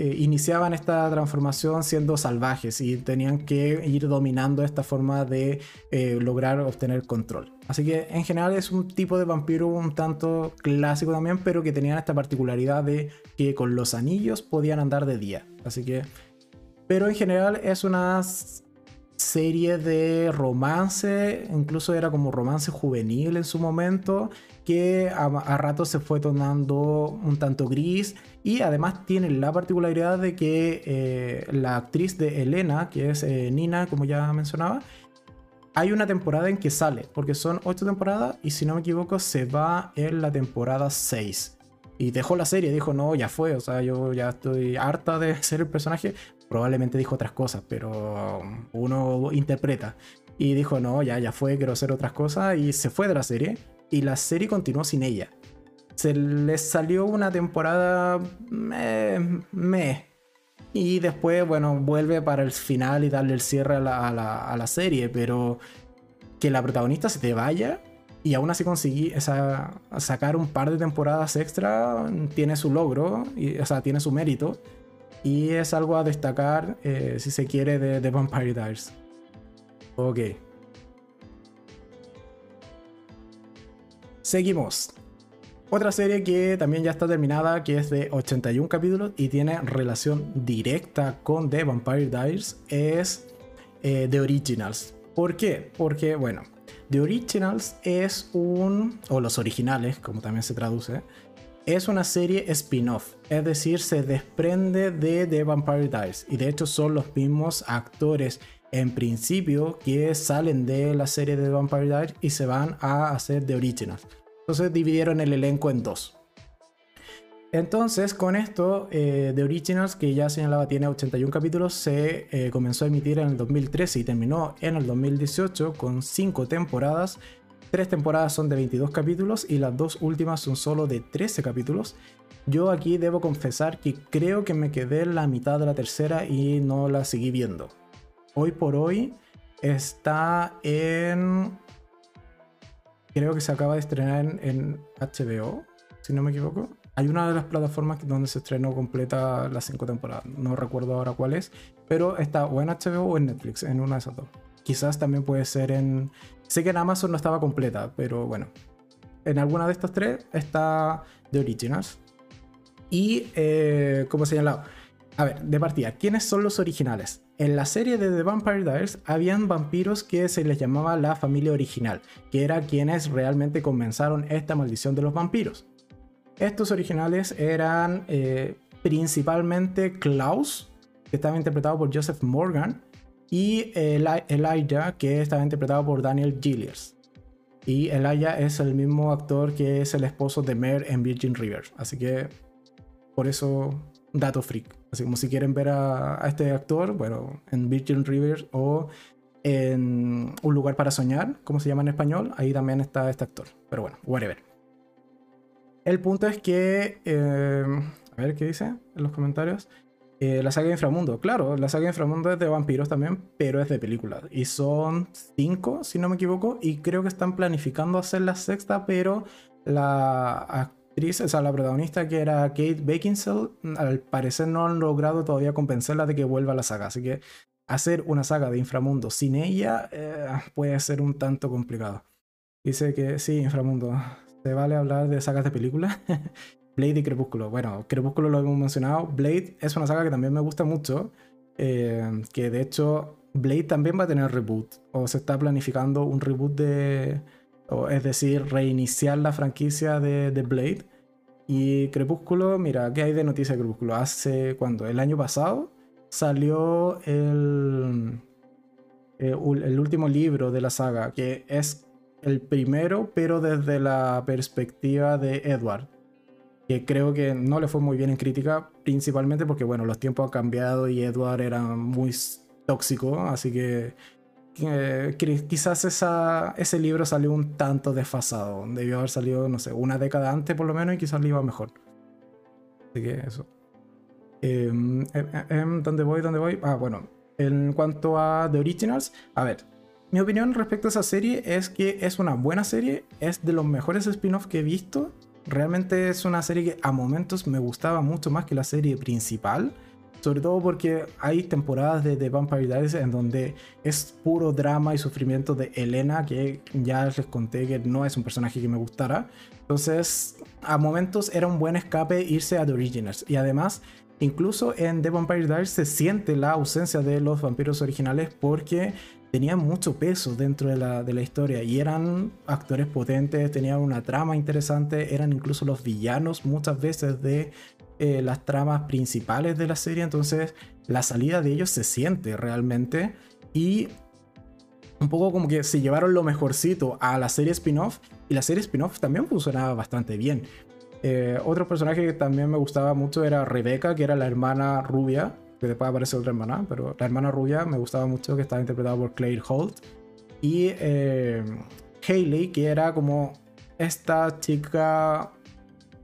eh, iniciaban esta transformación siendo salvajes y tenían que ir dominando esta forma de eh, lograr obtener control. Así que en general es un tipo de vampiro un tanto clásico también, pero que tenían esta particularidad de que con los anillos podían andar de día. Así que... Pero en general es una serie de romance, incluso era como romance juvenil en su momento, que a, rato se fue tornando un tanto gris y además tiene la particularidad de que eh, la actriz de Elena, que es eh, Nina, como ya mencionaba, hay una temporada en que sale, porque son ocho temporadas y si no me equivoco se va en la temporada 6. Y dejó la serie, dijo, no, ya fue, o sea, yo ya estoy harta de ser el personaje, probablemente dijo otras cosas, pero uno interpreta. Y dijo, no, ya, ya fue, quiero hacer otras cosas. Y se fue de la serie. Y la serie continuó sin ella. Se les salió una temporada me, Y después, bueno, vuelve para el final y darle el cierre a la, serie. Pero que la protagonista se te vaya y aún así conseguí sacar un par de temporadas extra, tiene su logro, y, o sea, tiene su mérito. Y es algo a destacar, eh, si se quiere, de, de Vampire Diaries. Ok. Seguimos. Otra serie que también ya está terminada, que es de 81 capítulos y tiene relación directa con The Vampire Diaries, es eh, The Originals. ¿Por qué? Porque, bueno, The Originals es un, o los originales, como también se traduce, es una serie spin-off, es decir, se desprende de The Vampire Diaries y de hecho son los mismos actores en principio que salen de la serie de The Vampire Diaries y se van a hacer The Originals. Entonces dividieron el elenco en dos. Entonces, con esto, eh, The Originals, que ya señalaba tiene 81 capítulos, se eh, comenzó a emitir en el 2013 y terminó en el 2018 con 5 temporadas Tres temporadas son de 22 capítulos y las dos últimas son solo de 13 capítulos. Yo aquí debo confesar que creo que me quedé la mitad de la tercera y no la seguí viendo. Hoy por hoy está en... Creo que se acaba de estrenar en, HBO, si no me equivoco. Hay una de las plataformas donde se estrenó completa las cinco temporadas. No recuerdo ahora cuál es. Pero está o en HBO o en Netflix, en una de esas dos. Quizás también puede ser en, Sé que en Amazon no estaba completa, pero bueno. En alguna de estas tres está The Originals. Y, eh, como señalado, a ver, de partida, ¿quiénes son los originales? En la serie de The Vampire Diaries habían vampiros que se les llamaba la familia original, que era quienes realmente comenzaron esta maldición de los vampiros. Estos originales eran eh, principalmente Klaus, que estaba interpretado por Joseph Morgan, y Elijah, que estaba interpretado por Daniel Gilliers. Y Elijah es el mismo actor que es el esposo de Mer en Virgin River. Así que por eso, dato freak. Así como si quieren ver a, este actor, bueno, en Virgin River o en Un lugar para soñar, como se llama en español, ahí también está este actor. Pero bueno, whatever. El punto es que, eh, a ver qué dice en los comentarios. Eh, la saga de Inframundo, claro, la saga de Inframundo es de vampiros también, pero es de películas. Y son cinco, si no me equivoco, y creo que están planificando hacer la sexta, pero la actriz, o sea, la protagonista que era Kate Beckinsale, al parecer no han logrado todavía convencerla de que vuelva a la saga. Así que hacer una saga de Inframundo sin ella eh, puede ser un tanto complicado. Dice que sí, Inframundo, ¿se vale hablar de sagas de películas? Blade y Crepúsculo. Bueno, Crepúsculo lo hemos mencionado. Blade es una saga que también me gusta mucho. Eh, que de hecho, Blade también va a tener reboot. O se está planificando un reboot de. es decir, reiniciar la franquicia de, Blade. Y Crepúsculo, mira, ¿qué hay de noticia de Crepúsculo? Hace cuando? El año pasado salió el, eh, el último libro de la saga, que es el primero, pero desde la perspectiva de Edward que creo que no le fue muy bien en crítica, principalmente porque, bueno, los tiempos han cambiado y Edward era muy tóxico, así que quizás esa, ese libro salió un tanto desfasado, debió haber salido, no sé, una década antes por lo menos y quizás le iba mejor. Así que eso. Em, ¿Dónde voy? ¿Dónde voy? Ah, bueno, en cuanto a The Originals, a ver, mi opinión respecto a esa serie es que es una buena serie, es de los mejores spin-offs que he visto Realmente es una serie que a momentos me gustaba mucho más que la serie principal. Sobre todo porque hay temporadas de The Vampire Diaries en donde es puro drama y sufrimiento de Elena, que ya les conté que no es un personaje que me gustara. Entonces, a momentos era un buen escape irse a The Originals. Y además, incluso en The Vampire Diaries se siente la ausencia de los vampiros originales porque tenían mucho peso dentro de la, de la, historia y eran actores potentes, tenían una trama interesante, eran incluso los villanos muchas veces de eh, las tramas principales de la serie, entonces la salida de ellos se siente realmente y un poco como que se llevaron lo mejorcito a la serie spin-off y la serie spin-off también funcionaba bastante bien. Eh, otro personaje que también me gustaba mucho era Rebecca, que era la hermana rubia que después aparece otra hermana, pero la hermana rubia me gustaba mucho, que estaba interpretada por Claire Holt. Y eh, Hayley, que era como esta chica.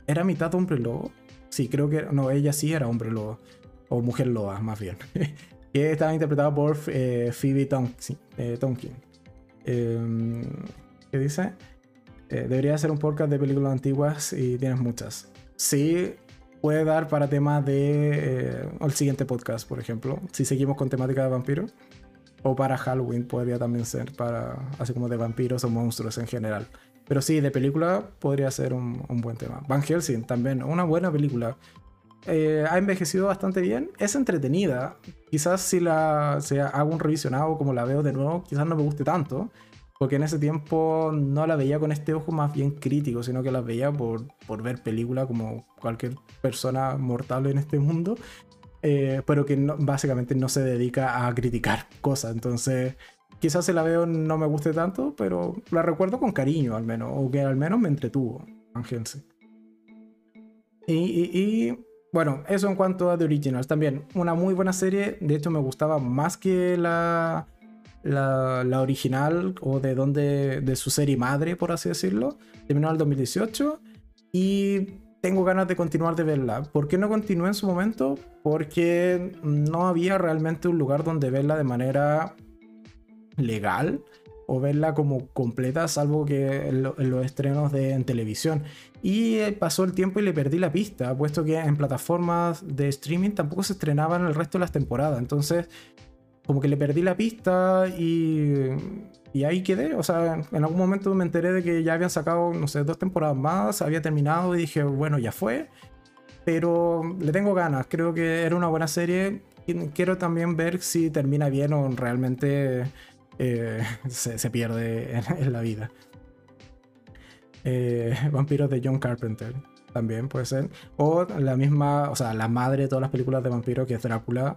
¿Era mitad hombre lobo? Sí, creo que. No, ella sí era hombre lobo. O mujer loba, más bien. que estaba interpretada por eh, Phoebe Tonkin. Eh, Tonkin. Em, ¿Qué dice? debería ser un podcast de películas antiguas y tienes muchas. Sí, puede dar para temas de eh, el siguiente podcast, por ejemplo, si seguimos con temática de vampiros. O para Halloween podría también ser para, así como de vampiros o monstruos en general. Pero sí, de película podría ser un, buen tema. Van Helsing también, una buena película. Eh, ha envejecido bastante bien, es entretenida. Quizás si la si hago un revisionado como la veo de nuevo, quizás no me guste tanto porque en ese tiempo no la veía con este ojo más bien crítico, sino que la veía por, por ver película como cualquier persona mortal en este mundo, eh, pero que básicamente no se dedica a criticar cosas. Entonces, quizás si la veo no me guste tanto, pero la recuerdo con cariño al menos, o que al menos me entretuvo, y, y, bueno, eso en cuanto a The Originals. También una muy buena serie, de hecho me gustaba más que la la, original o de donde de su serie madre, por así decirlo. Terminó en el 2018 y tengo ganas de continuar de verla. ¿Por qué no continué en su momento? Porque no había realmente un lugar donde verla de manera legal o verla como completa, salvo que en, los estrenos de, en televisión. Y pasó el tiempo y le perdí la pista, puesto que en plataformas de streaming tampoco se estrenaban el resto de las temporadas. Entonces como que le perdí la pista y, y ahí quedé. O sea, en algún momento me enteré de que ya habían sacado, no sé, dos temporadas más, había terminado y dije, bueno, ya fue. Pero le tengo ganas, creo que era una buena serie. Quiero también ver si termina bien o realmente eh, se, pierde en, la vida. Eh, vampiros de John Carpenter también puede ser. O la misma, o sea, la madre de todas las películas de vampiros, que es Drácula,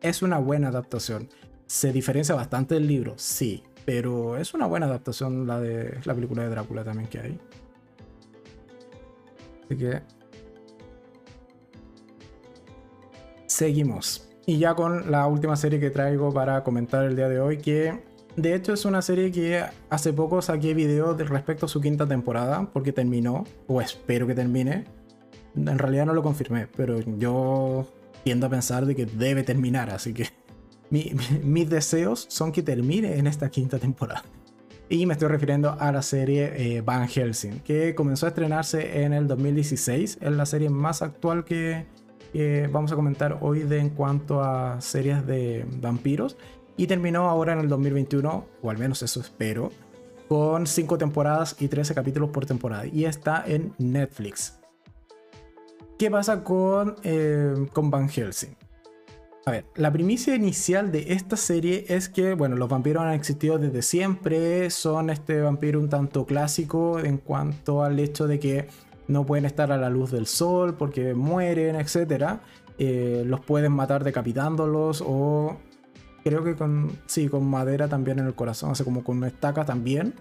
es una buena adaptación. Se diferencia bastante del libro, sí, pero es una buena adaptación la de la película de Drácula también que hay. Así que seguimos. Y ya con la última serie que traigo para comentar el día de hoy, que de hecho es una serie que hace poco saqué video respecto a su quinta temporada, porque terminó, o espero que termine. En realidad no lo confirmé, pero yo tiendo a pensar de que debe terminar, así que mis deseos son que termine en esta quinta temporada. Y me estoy refiriendo a la serie eh, Van Helsing, que comenzó a estrenarse en el 2016, es la serie más actual que vamos a comentar hoy de en cuanto a series de vampiros, y terminó ahora en el 2021, o al menos eso espero, con 5 temporadas y 13 capítulos por temporada, y está en Netflix. ¿Qué pasa con, eh, con Van Helsing? A ver, la primicia inicial de esta serie es que, bueno, los vampiros han existido desde siempre, son este vampiro un tanto clásico en cuanto al hecho de que no pueden estar a la luz del sol porque mueren, etc. Eh, los pueden matar decapitándolos o creo que con, sí, con madera también en el corazón, o como con una estaca también.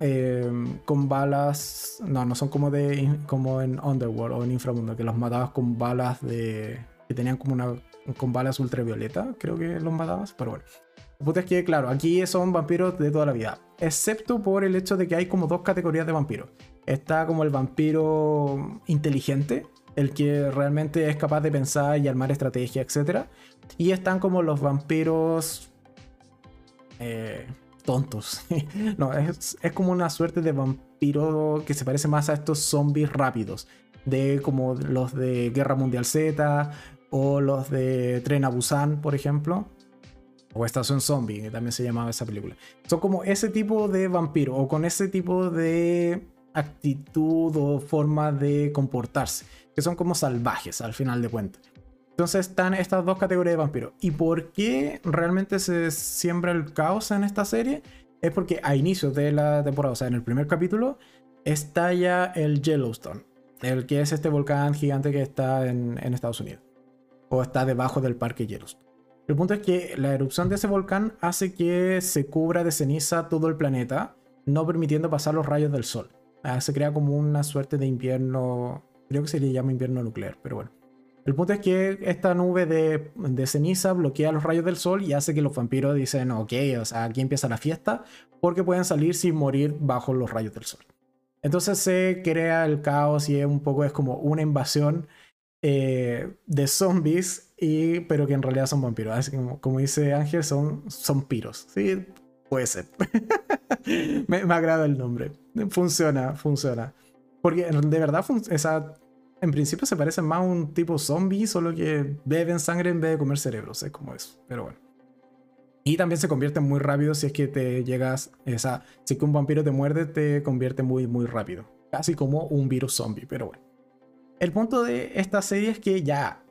Em, con balas. No, no son como de como en Underworld o en Inframundo, que los matabas con balas de. que tenían como una. con balas ultravioleta, creo que los matabas, pero bueno. La puta es que, claro, aquí son vampiros de toda la vida. Excepto por el hecho de que hay como dos categorías de vampiros. Está como el vampiro inteligente, el que realmente es capaz de pensar y armar estrategia, etc. Y están como los vampiros. Eh, tontos. no, es, como una suerte de vampiro que se parece más a estos zombies rápidos. De como los de Guerra Mundial Z o los de Tren a Busan, por ejemplo, o Estación Zombie, que también se llamaba esa película. Son como ese tipo de vampiro, o con ese tipo de actitud o forma de comportarse, que son como salvajes al final de cuentas. Entonces están estas dos categorías de vampiros. ¿Y por qué realmente se siembra el caos en esta serie? Es porque a inicios de la temporada, o sea, en el primer capítulo, estalla el Yellowstone, el que es este volcán gigante que está en, Estados Unidos, o está debajo del parque Yellowstone. El punto es que la erupción de ese volcán hace que se cubra de ceniza todo el planeta, no permitiendo pasar los rayos del sol. Ah, se crea como una suerte de invierno, creo que se le llama invierno nuclear, pero bueno. El punto es que esta nube de, ceniza bloquea los rayos del sol y hace que los vampiros dicen, ok, o sea, aquí empieza la fiesta, porque pueden salir sin morir bajo los rayos del sol. Entonces se crea el caos y es un poco es como una invasión eh, de zombies, y, pero que en realidad son vampiros. Así como, dice Ángel, son, son. Sí, puede ser. me, agrada el nombre. Funciona, funciona. Porque de verdad esa en principio se parecen más a un tipo zombie, solo que beben sangre en vez de comer cerebros, es como eso, pero bueno. Y también se convierte muy rápido si es que te llegas, esa, si es que un vampiro te muerde, te convierte muy, muy rápido. Casi como un virus zombie, pero bueno. El punto de esta serie es que ya,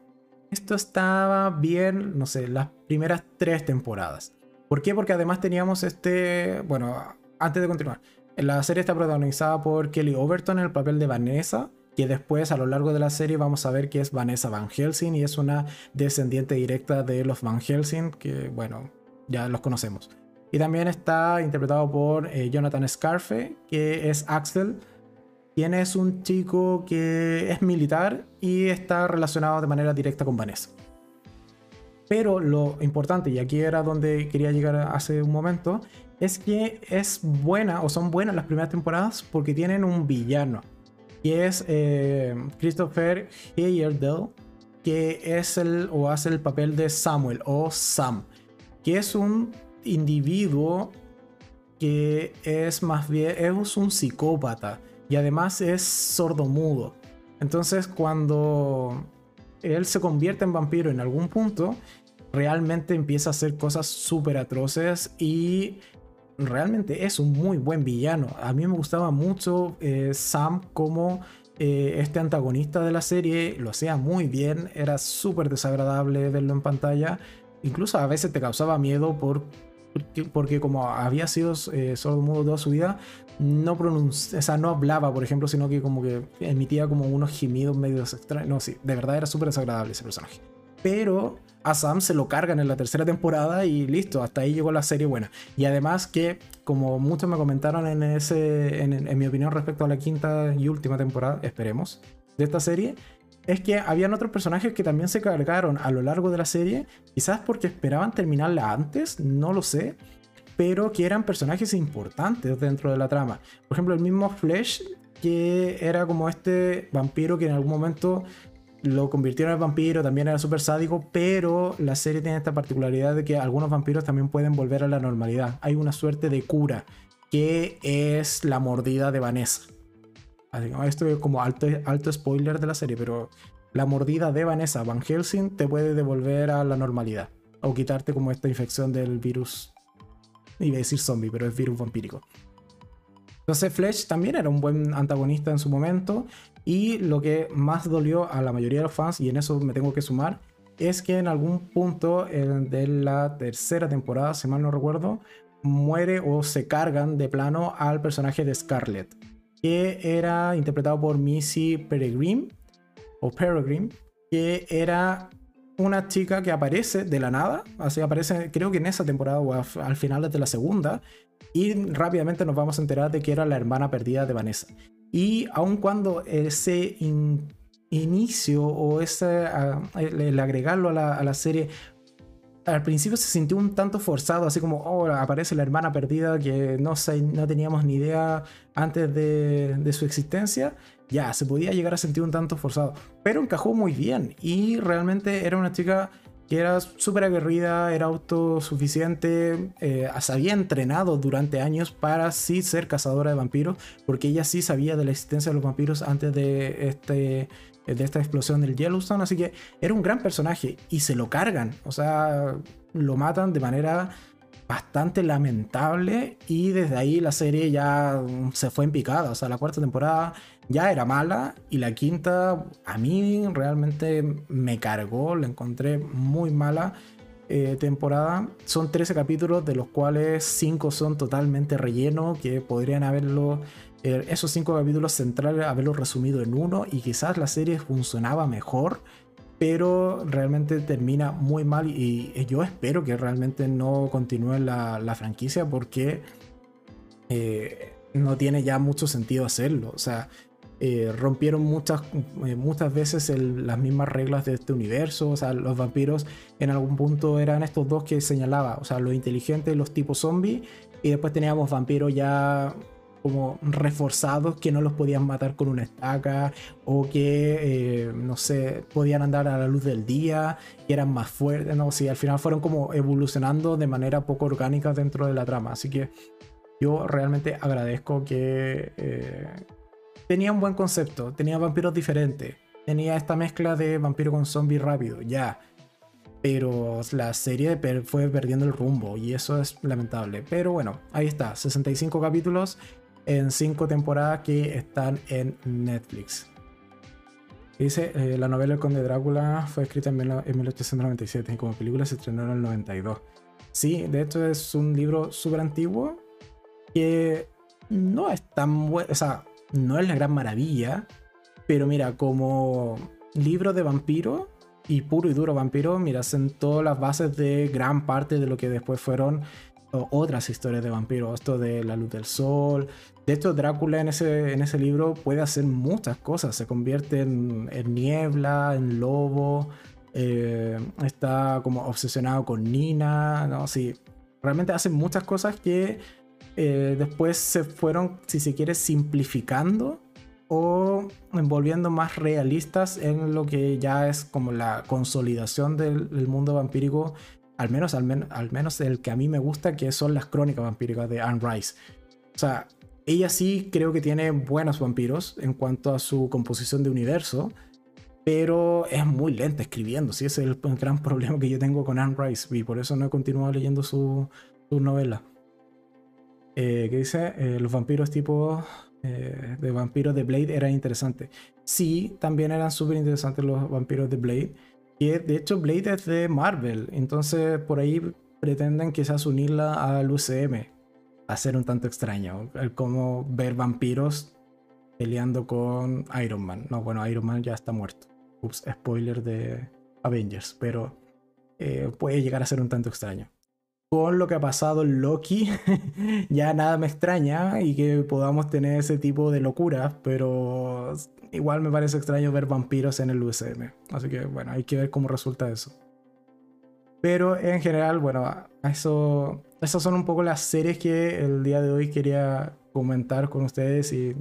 esto estaba bien, no sé, las primeras tres temporadas. ¿Por qué? Porque además teníamos este, bueno, antes de continuar, la serie está protagonizada por Kelly Overton en el papel de Vanessa, que después a lo largo de la serie vamos a ver que es Vanessa Van Helsing y es una descendiente directa de los Van Helsing, que bueno, ya los conocemos. Y también está interpretado por eh, Jonathan Scarfe, que es Axel, quien es un chico que es militar y está relacionado de manera directa con Vanessa. Pero lo importante, y aquí era donde quería llegar hace un momento, es que es buena o son buenas las primeras temporadas porque tienen un villano que es eh, Christopher Heyerdahl, que es el o hace el papel de Samuel o Sam, que es un individuo que es más bien es un psicópata y además es sordomudo. Entonces cuando él se convierte en vampiro en algún punto, realmente empieza a hacer cosas súper atroces y realmente es un muy buen villano. A mí me gustaba mucho eh, Sam como eh, este antagonista de la serie, lo hacía muy bien, era súper desagradable verlo en pantalla. Incluso a veces te causaba miedo por, porque, como había sido eh, mudo toda su vida, no pronuncia, no hablaba, por ejemplo, sino que como que emitía como unos gemidos medio extraños. No, sí, de verdad era súper desagradable ese personaje. Pero a Sam se lo cargan en la tercera temporada y listo, hasta ahí llegó la serie buena. Y además que, como muchos me comentaron en, ese, en, mi opinión respecto a la quinta y última temporada, esperemos, de esta serie, es que habían otros personajes que también se cargaron a lo largo de la serie, quizás porque esperaban terminarla antes, no lo sé, pero que eran personajes importantes dentro de la trama. Por ejemplo, el mismo Flesh, que era como este vampiro que en algún momento lo convirtieron en vampiro, también era súper sádico, pero la serie tiene esta particularidad de que algunos vampiros también pueden volver a la normalidad. Hay una suerte de cura, que es la mordida de Vanessa. Esto es como alto, alto spoiler de la serie, pero la mordida de Vanessa Van Helsing te puede devolver a la normalidad. O quitarte como esta infección del virus. Iba a decir zombie, pero es virus vampírico. Entonces Flesh también era un buen antagonista en su momento y lo que más dolió a la mayoría de los fans, y en eso me tengo que sumar, es que en algún punto de la tercera temporada, si mal no recuerdo, muere o se cargan de plano al personaje de Scarlett, que era interpretado por Missy Peregrine, o Peregrine, que era una chica que aparece de la nada, así aparece creo que en esa temporada o al final de la segunda, y rápidamente nos vamos a enterar de que era la hermana perdida de Vanessa. Y aun cuando ese inicio o ese, el, agregarlo a la, serie al principio se sintió un tanto forzado, así como, oh, aparece la hermana perdida que no, no teníamos ni idea antes de, de, su existencia. Ya, se podía llegar a sentir un tanto forzado, pero encajó muy bien y realmente era una chica que era súper aguerrida, era autosuficiente, eh, se había entrenado durante años para sí ser cazadora de vampiros, porque ella sí sabía de la existencia de los vampiros antes de, este, de esta explosión del Yellowstone, así que era un gran personaje y se lo cargan, o sea, lo matan de manera bastante lamentable y desde ahí la serie ya se fue en picada, o sea, la cuarta temporada ya era mala y la quinta a mí realmente me cargó, la encontré muy mala eh, temporada. Son 13 capítulos de los cuales 5 son totalmente relleno, que podrían haberlo, eh, esos 5 capítulos centrales, haberlo resumido en uno y quizás la serie funcionaba mejor. Pero realmente termina muy mal y, yo espero que realmente no continúe la, la franquicia porque eh, no tiene ya mucho sentido hacerlo. O sea, eh, rompieron muchas, eh, muchas veces las mismas reglas de este universo. O sea, los vampiros en algún punto eran estos dos que señalaba, o sea, los inteligentes los tipos zombies. Y después teníamos vampiros ya como reforzados que no los podían matar con una estaca o que, eh, no sé, podían andar a la luz del día, y eran más fuertes, no, sí, al final fueron como evolucionando de manera poco orgánica dentro de la trama. Así que yo realmente agradezco que, tenía un buen concepto, tenía vampiros diferentes, tenía esta mezcla de vampiro con zombie rápido, ya. Pero la serie fue perdiendo el rumbo y eso es lamentable. Pero bueno, ahí está, 65 capítulos en 5 temporadas que están en Netflix. Dice, eh, la novela El Conde Drácula fue escrita en, 1897 y como película se estrenó en el 92. Sí, de hecho es un libro súper antiguo que no es tan bueno, o sea, no es la gran maravilla, pero mira, como libro de vampiro y puro y duro vampiro, mira, todas las bases de gran parte de lo que después fueron otras historias de vampiros, esto de la luz del sol. De hecho, Drácula en ese, en ese libro puede hacer muchas cosas, se convierte en, niebla, en lobo, eh, está como obsesionado con Nina, ¿no? Sí, realmente hace muchas cosas que eh, después se fueron, si se quiere, simplificando o volviendo más realistas en lo que ya es como la consolidación del, mundo vampírico, al menos, al, menos el que a mí me gusta, que son las crónicas vampíricas de Anne Rice. O sea, ella sí creo que tiene buenos vampiros en cuanto a su composición de universo, pero es muy lenta escribiendo, sí, ese es el gran problema que yo tengo con Anne Rice y por eso no he continuado leyendo su novela. Eh, que dice, eh, los vampiros tipo eh, de vampiros de Blade eran interesantes. Sí, también eran súper interesantes los vampiros de Blade. Y de hecho Blade es de Marvel, entonces por ahí pretenden quizás unirla al UCM. A ser un tanto extraño, el cómo ver vampiros peleando con Iron Man. No, bueno, Iron Man ya está muerto. Ups, spoiler de Avengers, pero puede llegar a ser un tanto extraño con lo que ha pasado en Loki, ya nada me extraña y que podamos tener ese tipo de locuras, pero igual me parece extraño ver vampiros en el USM. Así que bueno, hay que ver cómo resulta eso. Pero en general, bueno, eso, esas son un poco las series que el día de hoy quería comentar con ustedes y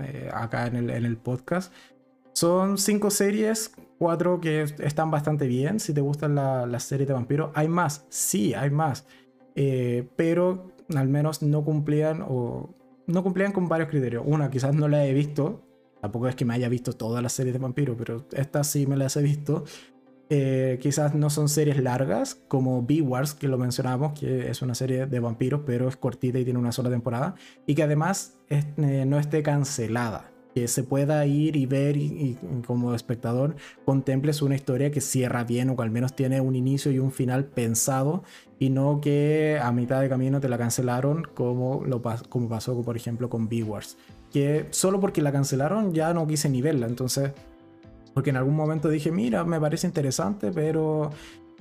eh, acá en el podcast. Son cinco series cuatro que están bastante bien. Si te gustan las la series de vampiros, hay más, sí, hay más. Eh, pero al menos no cumplían o no cumplían con varios criterios. Una, quizás no la he visto. Tampoco es que me haya visto todas las series de vampiros, pero estas sí me las he visto. Eh, quizás no son series largas, como B-Wars, que lo mencionamos, que es una serie de vampiros, pero es cortita y tiene una sola temporada. Y que además eh, no esté cancelada que se pueda ir y ver y, como espectador contemples una historia que cierra bien o que al menos tiene un inicio y un final pensado y no que a mitad de camino te la cancelaron como, lo, como pasó por ejemplo con B-Wars. Que solo porque la cancelaron ya no quise ni verla, entonces... Porque en algún momento dije, mira, me parece interesante, pero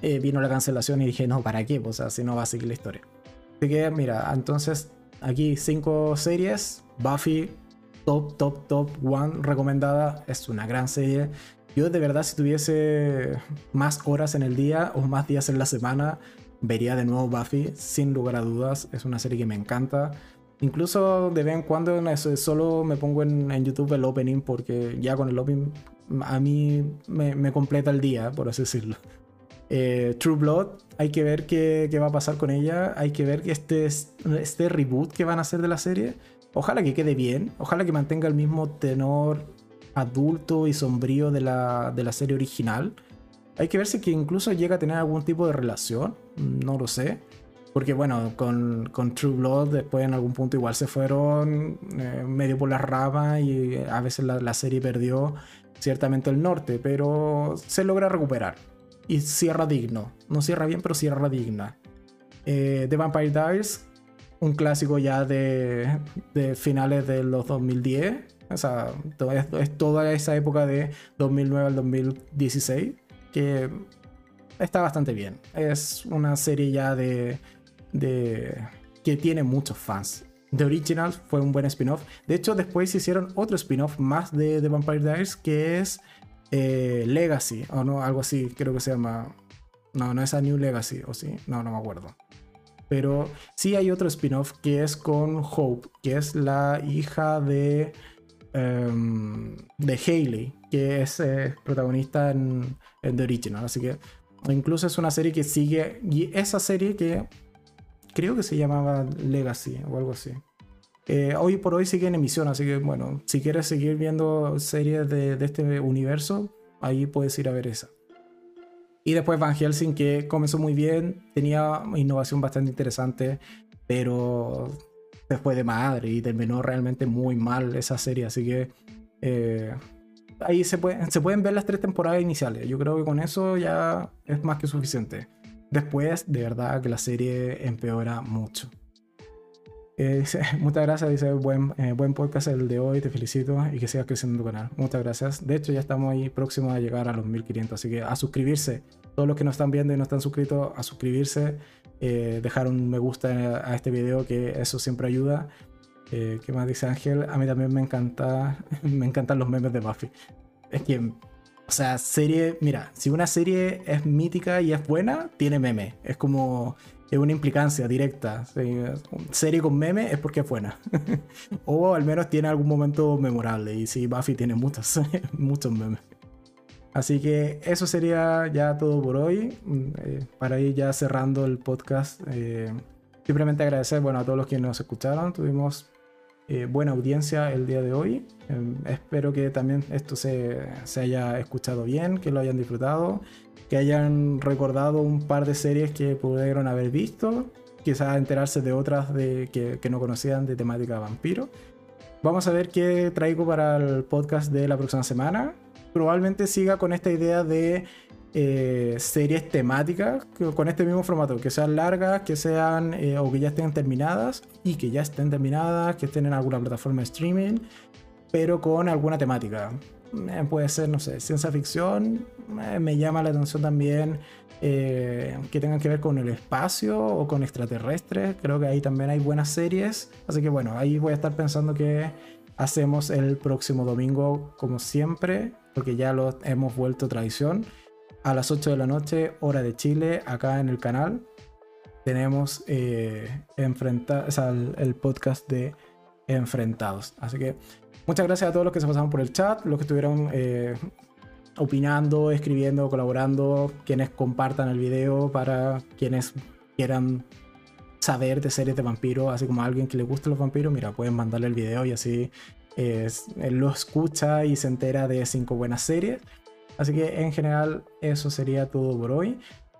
eh, vino la cancelación y dije, no, ¿para qué? O sea, si no va a seguir la historia. Así que, mira, entonces aquí cinco series. Buffy, top, top, top one recomendada. Es una gran serie. Yo de verdad si tuviese más horas en el día o más días en la semana, vería de nuevo Buffy, sin lugar a dudas. Es una serie que me encanta. Incluso de vez en cuando solo me pongo en, YouTube el opening porque ya con el opening a mí me, completa el día, por así decirlo. Eh, True Blood, hay que ver qué, qué, va a pasar con ella. Hay que ver este, este reboot que van a hacer de la serie. Ojalá que quede bien. Ojalá que mantenga el mismo tenor adulto y sombrío de la, de la serie original. Hay que ver si que incluso llega a tener algún tipo de relación. No lo sé. Porque bueno, con, con, True Blood después en algún punto igual se fueron eh, medio por la rama y a veces la, la, serie perdió ciertamente el norte, pero se logra recuperar. Y cierra digno. No cierra bien, pero cierra digna. Eh, The Vampire Diaries, un clásico ya de, finales de los 2010. O sea, es, toda esa época de 2009 al 2016 que está bastante bien. Es una serie ya de de, que tiene muchos fans. The Original fue un buen spin-off. De hecho, después hicieron otro spin-off más de The Vampire Diaries que es eh, Legacy, o no, algo así, creo que se llama. No, no es a New Legacy, o sí, no, no me acuerdo. Pero sí hay otro spin-off que es con Hope, que es la hija de, um, de Hayley, que es eh, protagonista en, en The Original. Así que incluso es una serie que sigue, y esa serie que creo que se llamaba Legacy o algo así. Eh, hoy por hoy sigue en emisión, así que bueno, si quieres seguir viendo series de, este universo, ahí puedes ir a ver esa. Y después Van Helsing, que comenzó muy bien, tenía innovación bastante interesante, pero después de madre y terminó realmente muy mal esa serie, así que eh, ahí se, se pueden ver las tres temporadas iniciales. Yo creo que con eso ya es más que suficiente. Después, de verdad que la serie empeora mucho. Eh, muchas gracias, dice, buen, eh, buen podcast el de hoy, te felicito y que sigas creciendo tu canal. Muchas gracias. De hecho, ya estamos ahí próximos a llegar a los 1500, así que a suscribirse. Todos los que nos están viendo y no están suscritos, a suscribirse, eh, dejar un me gusta a este video, que eso siempre ayuda. ¿Qué más dice Ángel? A mí también me encanta, me encantan los memes de Buffy. Es que o sea, serie, mira, si una serie es mítica y es buena, tiene meme. Es como, es una implicancia directa. Serie con meme es porque es buena. o al menos tiene algún momento memorable. Y sí, Buffy tiene muchos, muchos memes. Así que eso sería ya todo por hoy. Mm, eh, para ir ya cerrando el podcast. Eh, simplemente agradecer bueno, a todos los que nos escucharon. Tuvimos eh, buena audiencia el día de hoy. Em, espero que también esto se, haya escuchado bien, que lo hayan disfrutado, que hayan recordado un par de series que pudieron haber visto, quizás enterarse de otras de, que, que no conocían de temática vampiro. Vamos a ver qué traigo para el podcast de la próxima semana. Probablemente siga con esta idea de eh, series temáticas con este mismo formato, que sean largas, que sean eh, o que ya estén terminadas y que ya estén terminadas, que estén en alguna plataforma de streaming, pero con alguna temática. Eh, puede ser, no sé, ciencia ficción, me llama la atención también que tengan que ver con el espacio o con extraterrestres, creo que ahí también hay buenas series, así que bueno, ahí voy a estar pensando que hacemos el próximo domingo como siempre, porque ya lo hemos vuelto tradición a las 8 de la noche, hora de Chile, acá en el canal. Tenemos eh, el, podcast de Enfrentados. Así que muchas gracias a todos los que se pasaron por el chat, los que estuvieron eh, opinando, escribiendo, colaborando, quienes compartan el video para quienes quieran saber de series de vampiros, así como a alguien que le guste los vampiros, mira, pueden mandarle el video y así lo escucha y se entera de cinco buenas series. Así que en general eso sería todo por hoy.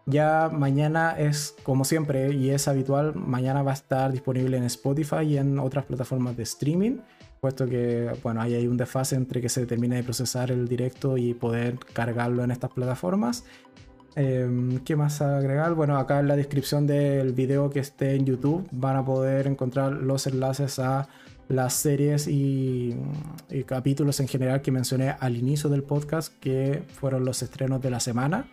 Ya mañana es como siempre y es habitual, mañana va a estar disponible en Spotify y en otras plataformas de streaming, puesto que bueno, ahí hay un desfase entre que se termine de procesar el directo y poder cargarlo en estas plataformas. Em, ¿Qué más agregar? Bueno, acá en la descripción del video que esté en YouTube van a poder encontrar los enlaces a las series y, capítulos en general que mencioné al inicio del podcast, que fueron los estrenos de la semana.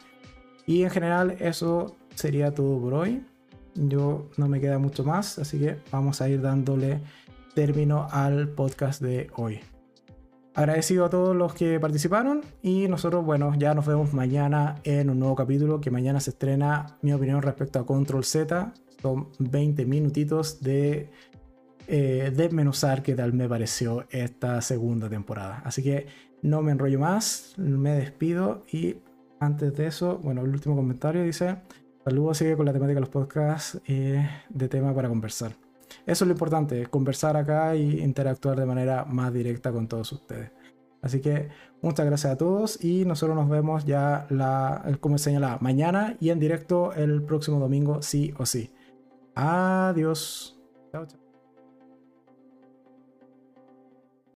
Y en general eso sería todo por hoy. Yo no me queda mucho más, así que vamos a ir dándole término al podcast de hoy. Agradecido a todos los que participaron y nosotros, bueno, ya nos vemos mañana en un nuevo capítulo que mañana se estrena mi opinión respecto a Control Z. Son 20 minutitos de eh, desmenuzar qué tal me pareció esta segunda temporada. Así que no me enrollo más, me despido y antes de eso, bueno, el último comentario dice, saludos, sigue con la temática de los podcasts eh, de tema para conversar. Eso es lo importante, conversar acá y interactuar de manera más directa con todos ustedes. Así que muchas gracias a todos y nosotros nos vemos ya, la, como señalaba, mañana y en directo el próximo domingo, sí o sí. Adiós. Chao, chao.